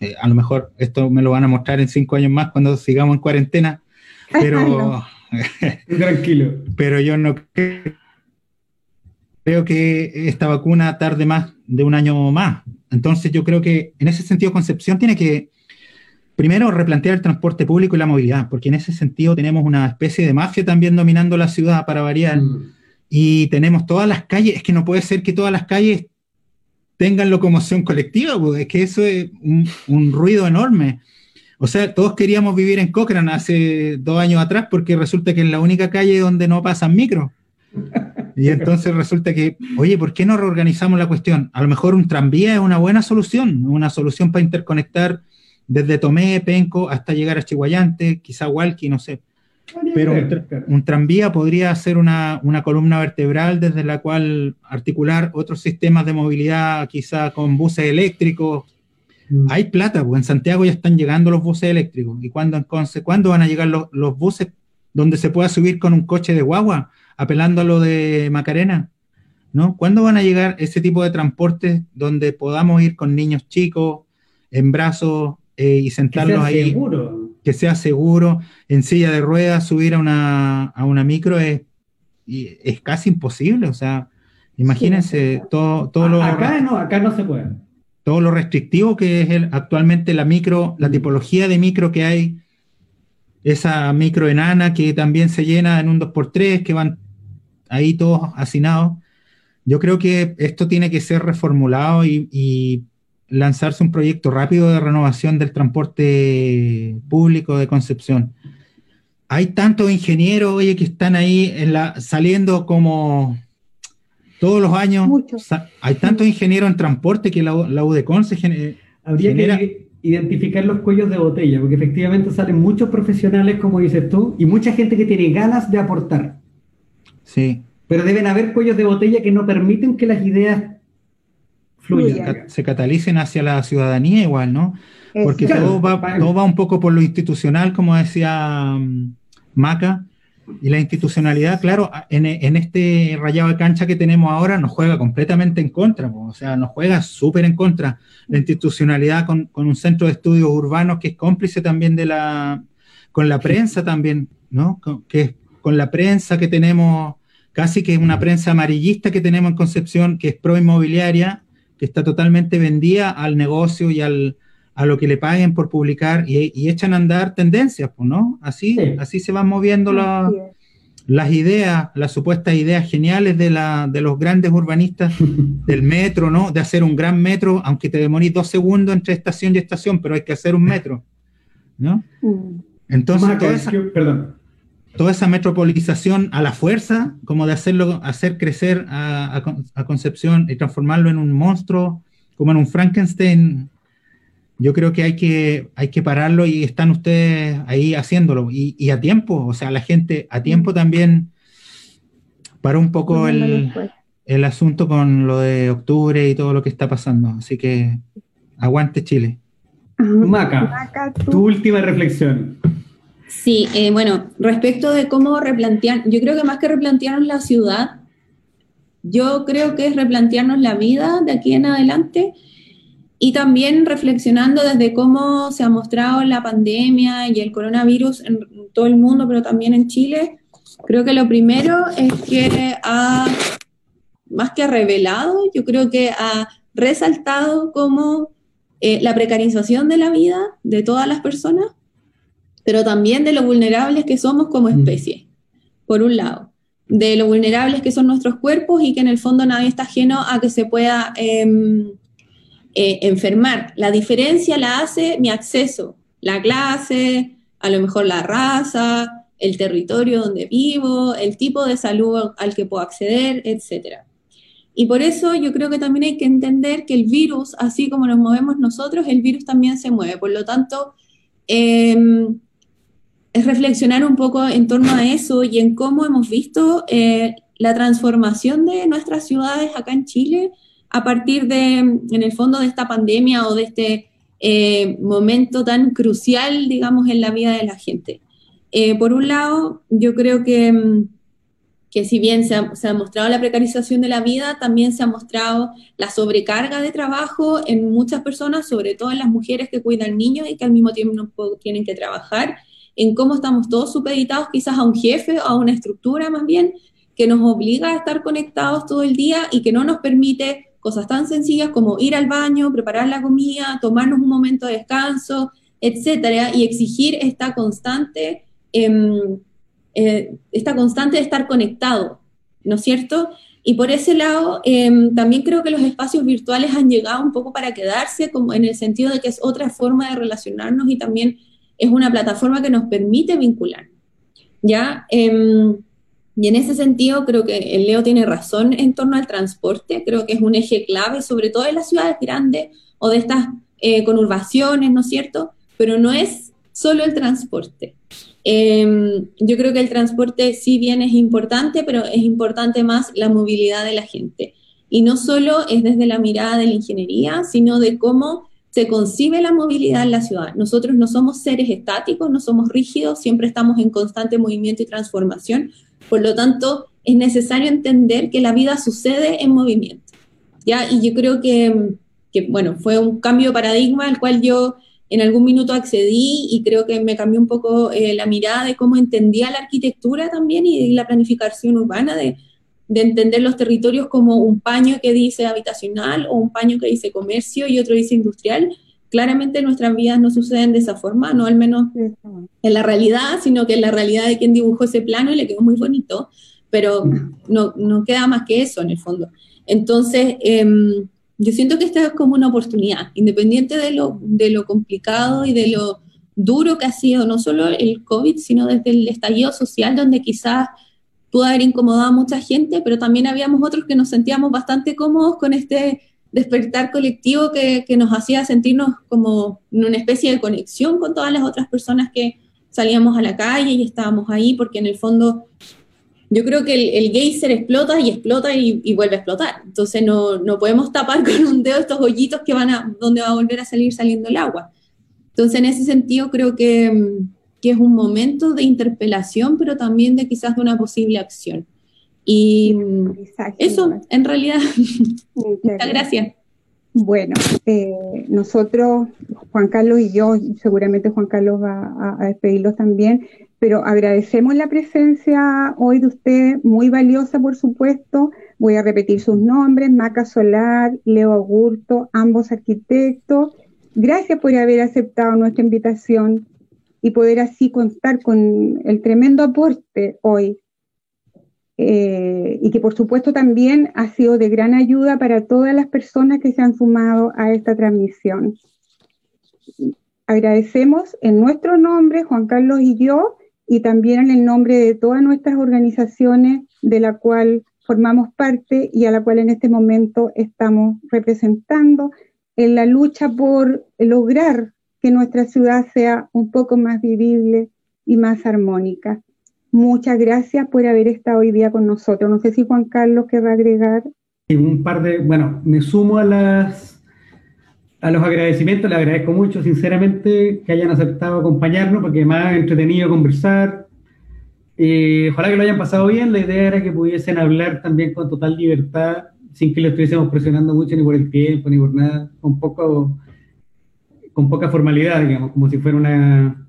Eh, a lo mejor esto me lo van a mostrar en cinco años más cuando sigamos en cuarentena, pero... Tranquilo. pero yo no creo creo que esta vacuna tarde más de un año más. Entonces yo creo que en ese sentido Concepción tiene que primero replantear el transporte público y la movilidad, porque en ese sentido tenemos una especie de mafia también dominando la ciudad para variar. Mm. Y tenemos todas las calles, es que no puede ser que todas las calles tengan locomoción colectiva, porque es que eso es un, un ruido enorme. O sea, todos queríamos vivir en Cochrane hace dos años atrás porque resulta que es la única calle donde no pasan micros. Y entonces resulta que, oye, ¿por qué no reorganizamos la cuestión? A lo mejor un tranvía es una buena solución, una solución para interconectar desde Tomé, Penco, hasta llegar a Chihuayante, quizá Hualqui, no sé. Pero un, tranvía podría ser una, columna vertebral desde la cual articular otros sistemas de movilidad, quizá con buses eléctricos. Mm. Hay plata, pues en Santiago ya están llegando los buses eléctricos. ¿Y cuándo, entonces, ¿cuándo van a llegar los, los buses donde se pueda subir con un coche de guagua? apelando a lo de Macarena, ¿no? ¿Cuándo van a llegar ese tipo de transportes donde podamos ir con niños chicos en brazos eh, y sentarlos ahí? Seguro. Que sea seguro, en silla de ruedas, subir a una, a una micro es, es casi imposible, o sea, imagínense todo, todo lo... Acá no, acá no se puede. Todo lo restrictivo que es el, actualmente la micro, la tipología de micro que hay, esa micro enana que también se llena en un 2x3, que van ahí todos hacinados. Yo creo que esto tiene que ser reformulado y, lanzarse un proyecto rápido de renovación del transporte público de Concepción. Hay tantos ingenieros, oye, que están ahí en la, saliendo como todos los años. Hay tantos ingenieros en transporte que la, la UDECON se genera. Que identificar los cuellos de botella, porque efectivamente salen muchos profesionales, como dices tú, y mucha gente que tiene ganas de aportar. Sí. Pero deben haber cuellos de botella que no permiten que las ideas fluyan. Se catalicen hacia la ciudadanía igual, ¿no? Porque todo, va, todo va un poco por lo institucional, como decía mm, Maca, y la institucionalidad, claro, en, en, este rayado de cancha que tenemos ahora nos juega completamente en contra, o sea, nos juega súper en contra. La institucionalidad con, con, un centro de estudios urbanos que es cómplice también de la, con la prensa también, ¿no? que con la prensa que tenemos, casi que es una prensa amarillista que tenemos en Concepción, que es pro inmobiliaria, que está totalmente vendida al negocio y al, a lo que le paguen por publicar y, echan a andar tendencias, pues, ¿no? Así, así se van moviendo las ideas, las supuestas ideas geniales de, la, de los grandes urbanistas del metro, ¿no? De hacer un gran metro, aunque te demorís dos segundos entre estación y estación, pero hay que hacer un metro, ¿no? Mm. Entonces, perdón toda esa metropolización a la fuerza, como de hacerlo, hacer crecer a, Concepción y transformarlo en un monstruo, como en un Frankenstein, yo creo que hay que, hay que pararlo y están ustedes ahí haciéndolo. Y, a tiempo, o sea, la gente a tiempo también para un poco el, el asunto con lo de octubre y todo lo que está pasando. Así que aguante Chile. Maca, tu última reflexión. Sí, eh, bueno, respecto de cómo replantear, yo creo que más que replantearnos la ciudad, yo creo que es replantearnos la vida de aquí en adelante y también reflexionando desde cómo se ha mostrado la pandemia y el coronavirus en todo el mundo, pero también en Chile. Creo que lo primero es que ha, más que revelado, yo creo que ha resaltado cómo eh, la precarización de la vida de todas las personas, pero también de lo vulnerables que somos como mm. especie, por un lado, de lo vulnerables que son nuestros cuerpos y que en el fondo nadie está ajeno a que se pueda em, eh, enfermar. La diferencia la hace mi acceso, la clase, a lo mejor la raza, el territorio donde vivo, el tipo de salud al que puedo acceder, etcétera. Y por eso yo creo que también hay que entender que el virus, así como nos movemos nosotros, el virus también se mueve. Por lo tanto, em, es reflexionar un poco en torno a eso y en cómo hemos visto eh, la transformación de nuestras ciudades acá en Chile a partir de, en el fondo, de esta pandemia o de este eh, momento tan crucial, digamos, en la vida de la gente. Eh, por un lado, yo creo que em, que si bien se ha, mostrado la precarización de la vida, también se ha mostrado la sobrecarga de trabajo en muchas personas, sobre todo en las mujeres que cuidan niños y que al mismo tiempo tienen que trabajar, en cómo estamos todos supeditados quizás a un jefe o a una estructura más bien, que nos obliga a estar conectados todo el día y que no nos permite cosas tan sencillas como ir al baño, preparar la comida, tomarnos un momento de descanso, etcétera, y exigir esta constante... Eh, eh, constante de estar conectado, ¿no es cierto? Y por ese lado, em, también creo que los espacios virtuales han llegado un poco para quedarse, como en el sentido de que es otra forma de relacionarnos y también es una plataforma que nos permite vincular. ¿Ya? Em, y en ese sentido, creo que el Leo tiene razón en torno al transporte, creo que es un eje clave, sobre todo en las ciudades grandes o de estas eh, conurbaciones, ¿no es cierto? Pero no es solo el transporte. Em, yo creo que el transporte, si bien es importante, pero es importante más la movilidad de la gente. Y no solo es desde la mirada de la ingeniería, sino de cómo se concibe la movilidad en la ciudad. Nosotros no somos seres estáticos, no somos rígidos, siempre estamos en constante movimiento y transformación. Por lo tanto, es necesario entender que la vida sucede en movimiento. ¿ya? Y yo creo que, bueno, fue un cambio de paradigma al cual yo en algún minuto accedí y creo que me cambió un poco eh, la mirada de cómo entendía la arquitectura también y la planificación urbana, de, de, entender los territorios como un paño que dice habitacional o un paño que dice comercio y otro dice industrial. Claramente nuestras vidas no suceden de esa forma, no al menos en la realidad, sino que en la realidad de quien dibujó ese plano y le quedó muy bonito, pero no, no queda más que eso en el fondo. Entonces, eh, yo siento que esta es como una oportunidad, independiente de lo, de lo complicado y de lo duro que ha sido no solo el COVID, sino desde el estallido social, donde quizás pudo haber incomodado a mucha gente, pero también habíamos otros que nos sentíamos bastante cómodos con este despertar colectivo que, que nos hacía sentirnos como en una especie de conexión con todas las otras personas que salíamos a la calle y estábamos ahí, porque en el fondo yo creo que el, el geyser explota y explota y, vuelve a explotar. Entonces no, no, podemos tapar con un dedo estos hoyitos que van a, donde va a volver a salir saliendo el agua. Entonces en ese sentido creo que, que es un momento de interpelación, pero también de quizás de una posible acción. Y eso, en realidad, muchas gracias. Bueno, eh, nosotros, Juan Carlos y yo, seguramente Juan Carlos va a, a despedirlos también, pero agradecemos la presencia hoy de usted, muy valiosa por supuesto. Voy a repetir sus nombres, Maca Solar, Leo Agurto, ambos arquitectos. Gracias por haber aceptado nuestra invitación y poder así contar con el tremendo aporte hoy. Eh, y que por supuesto también ha sido de gran ayuda para todas las personas que se han sumado a esta transmisión. Agradecemos en nuestro nombre, Juan Carlos y yo, y también en el nombre de todas nuestras organizaciones de la cual formamos parte y a la cual en este momento estamos representando en la lucha por lograr que nuestra ciudad sea un poco más vivible y más armónica. Muchas gracias por haber estado hoy día con nosotros. No sé si Juan Carlos querrá agregar. Un par de, bueno, me sumo a las a los agradecimientos, le agradezco mucho, sinceramente, que hayan aceptado acompañarnos, porque más entretenido conversar. Eh, ojalá que lo hayan pasado bien. La idea era que pudiesen hablar también con total libertad, sin que lo estuviésemos presionando mucho ni por el tiempo, ni por nada, con poco, con poca formalidad, digamos, como si fuera una,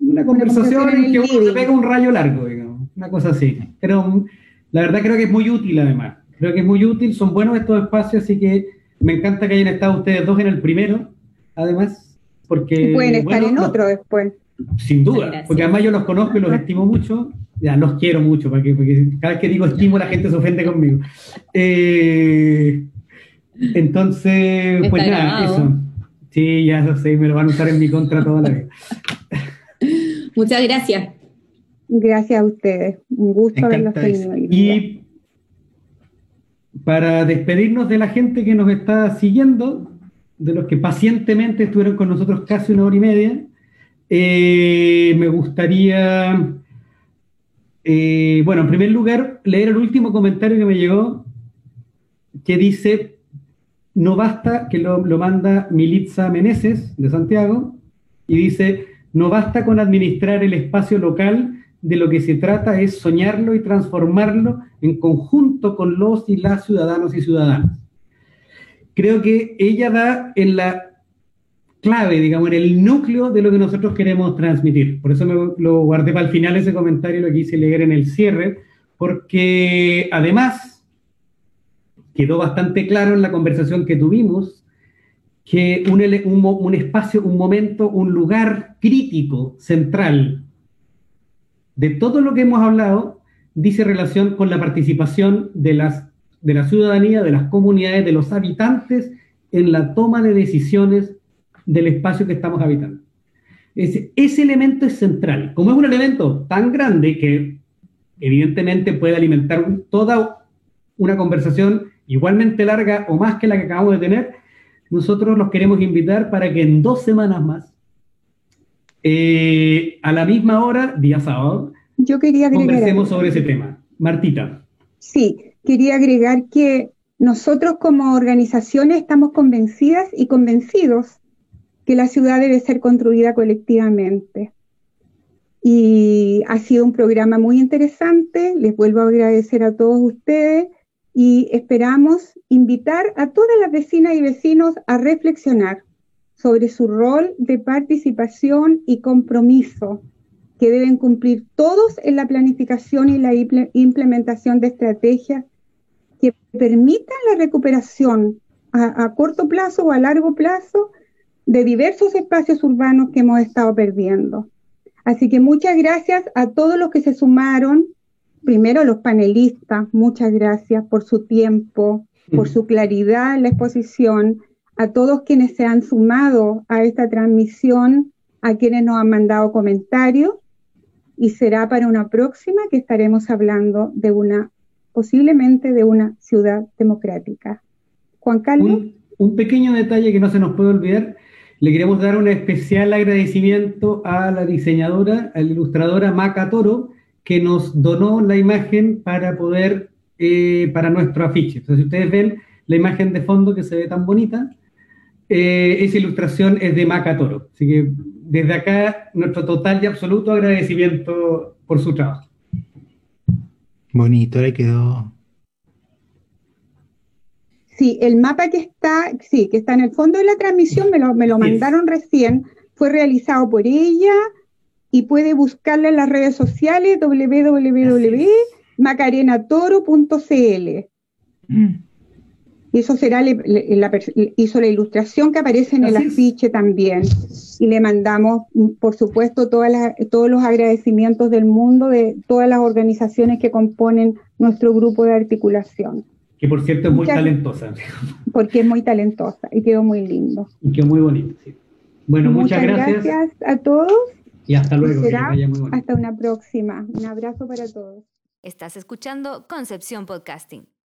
una conversación en que uno se pega un rayo largo, digamos, una cosa así. Pero la verdad creo que es muy útil además. Creo que es muy útil, son buenos estos espacios, así que me encanta que hayan estado ustedes dos en el primero, además, porque... pueden estar en otro después. Sin duda, porque además yo los conozco y los estimo mucho, ya los quiero mucho, porque, porque cada vez que digo estimo la gente se ofende conmigo. Eh, entonces, pues nada, eso. Sí, ya lo sé, me lo van a usar en mi contra toda la vida. Muchas gracias. Gracias a ustedes. Un gusto haberlos tenido. Y para despedirnos de la gente que nos está siguiendo, de los que pacientemente estuvieron con nosotros casi una hora y media, eh, me gustaría, eh, bueno, en primer lugar, leer el último comentario que me llegó, que dice, no basta, que lo, manda Militza Meneses, de Santiago, y dice, no basta con administrar el espacio local de lo que se trata es soñarlo y transformarlo en conjunto con los y las ciudadanos y ciudadanas. Creo que ella da en la clave, digamos, en el núcleo de lo que nosotros queremos transmitir. Por eso lo guardé para el final ese comentario, lo quise leer en el cierre, porque además quedó bastante claro en la conversación que tuvimos que un, espacio, un momento, un lugar crítico, central de todo lo que hemos hablado dice relación con la participación de, las, de la ciudadanía, de las comunidades, de los habitantes en la toma de decisiones del espacio que estamos habitando. Ese elemento es central. Como es un elemento tan grande que evidentemente puede alimentar toda una conversación igualmente larga o más que la que acabamos de tener, nosotros los queremos invitar para que en dos semanas más eh, a la misma hora, día sábado, yo quería agregar conversemos sobre ese tema. Martita. Sí, quería agregar que nosotros como organizaciones estamos convencidas y convencidos que la ciudad debe ser construida colectivamente. Y ha sido un programa muy interesante, les vuelvo a agradecer a todos ustedes y esperamos invitar a todas las vecinas y vecinos a reflexionar sobre su rol de participación y compromiso que deben cumplir todos en la planificación y la implementación de estrategias que permitan la recuperación a, corto plazo o a largo plazo de diversos espacios urbanos que hemos estado perdiendo. Así que muchas gracias a todos los que se sumaron, primero a los panelistas, muchas gracias por su tiempo, por su claridad en la exposición, a todos quienes se han sumado a esta transmisión, a quienes nos han mandado comentarios y será para una próxima que estaremos hablando de una, posiblemente de una ciudad democrática. Juan Carlos. Un, pequeño detalle que no se nos puede olvidar. Le queremos dar un especial agradecimiento a la diseñadora, a la ilustradora Maca Toro, que nos donó la imagen para poder, eh, para nuestro afiche. Entonces, si ustedes ven la imagen de fondo que se ve tan bonita, eh, esa ilustración es de Maca Toro. Así que desde acá, nuestro total y absoluto agradecimiento por su trabajo. Bonito, le quedó. Sí, el mapa que está, sí, que está en el fondo de la transmisión, me lo, me lo mandaron recién, fue realizado por ella y puede buscarla en las redes sociales www.macarenatoro.cl. Y eso será, la, hizo la ilustración que aparece en el afiche también. Y le mandamos, por supuesto, todas todos los agradecimientos del mundo de todas las organizaciones que componen nuestro grupo de articulación. Que por cierto es muy talentosa. Porque es muy talentosa y quedó muy lindo. Y quedó muy bonito, sí. Bueno, muchas, gracias. gracias a todos. Y hasta luego. hasta una próxima. Un abrazo para todos. Estás escuchando Concepción Podcasting.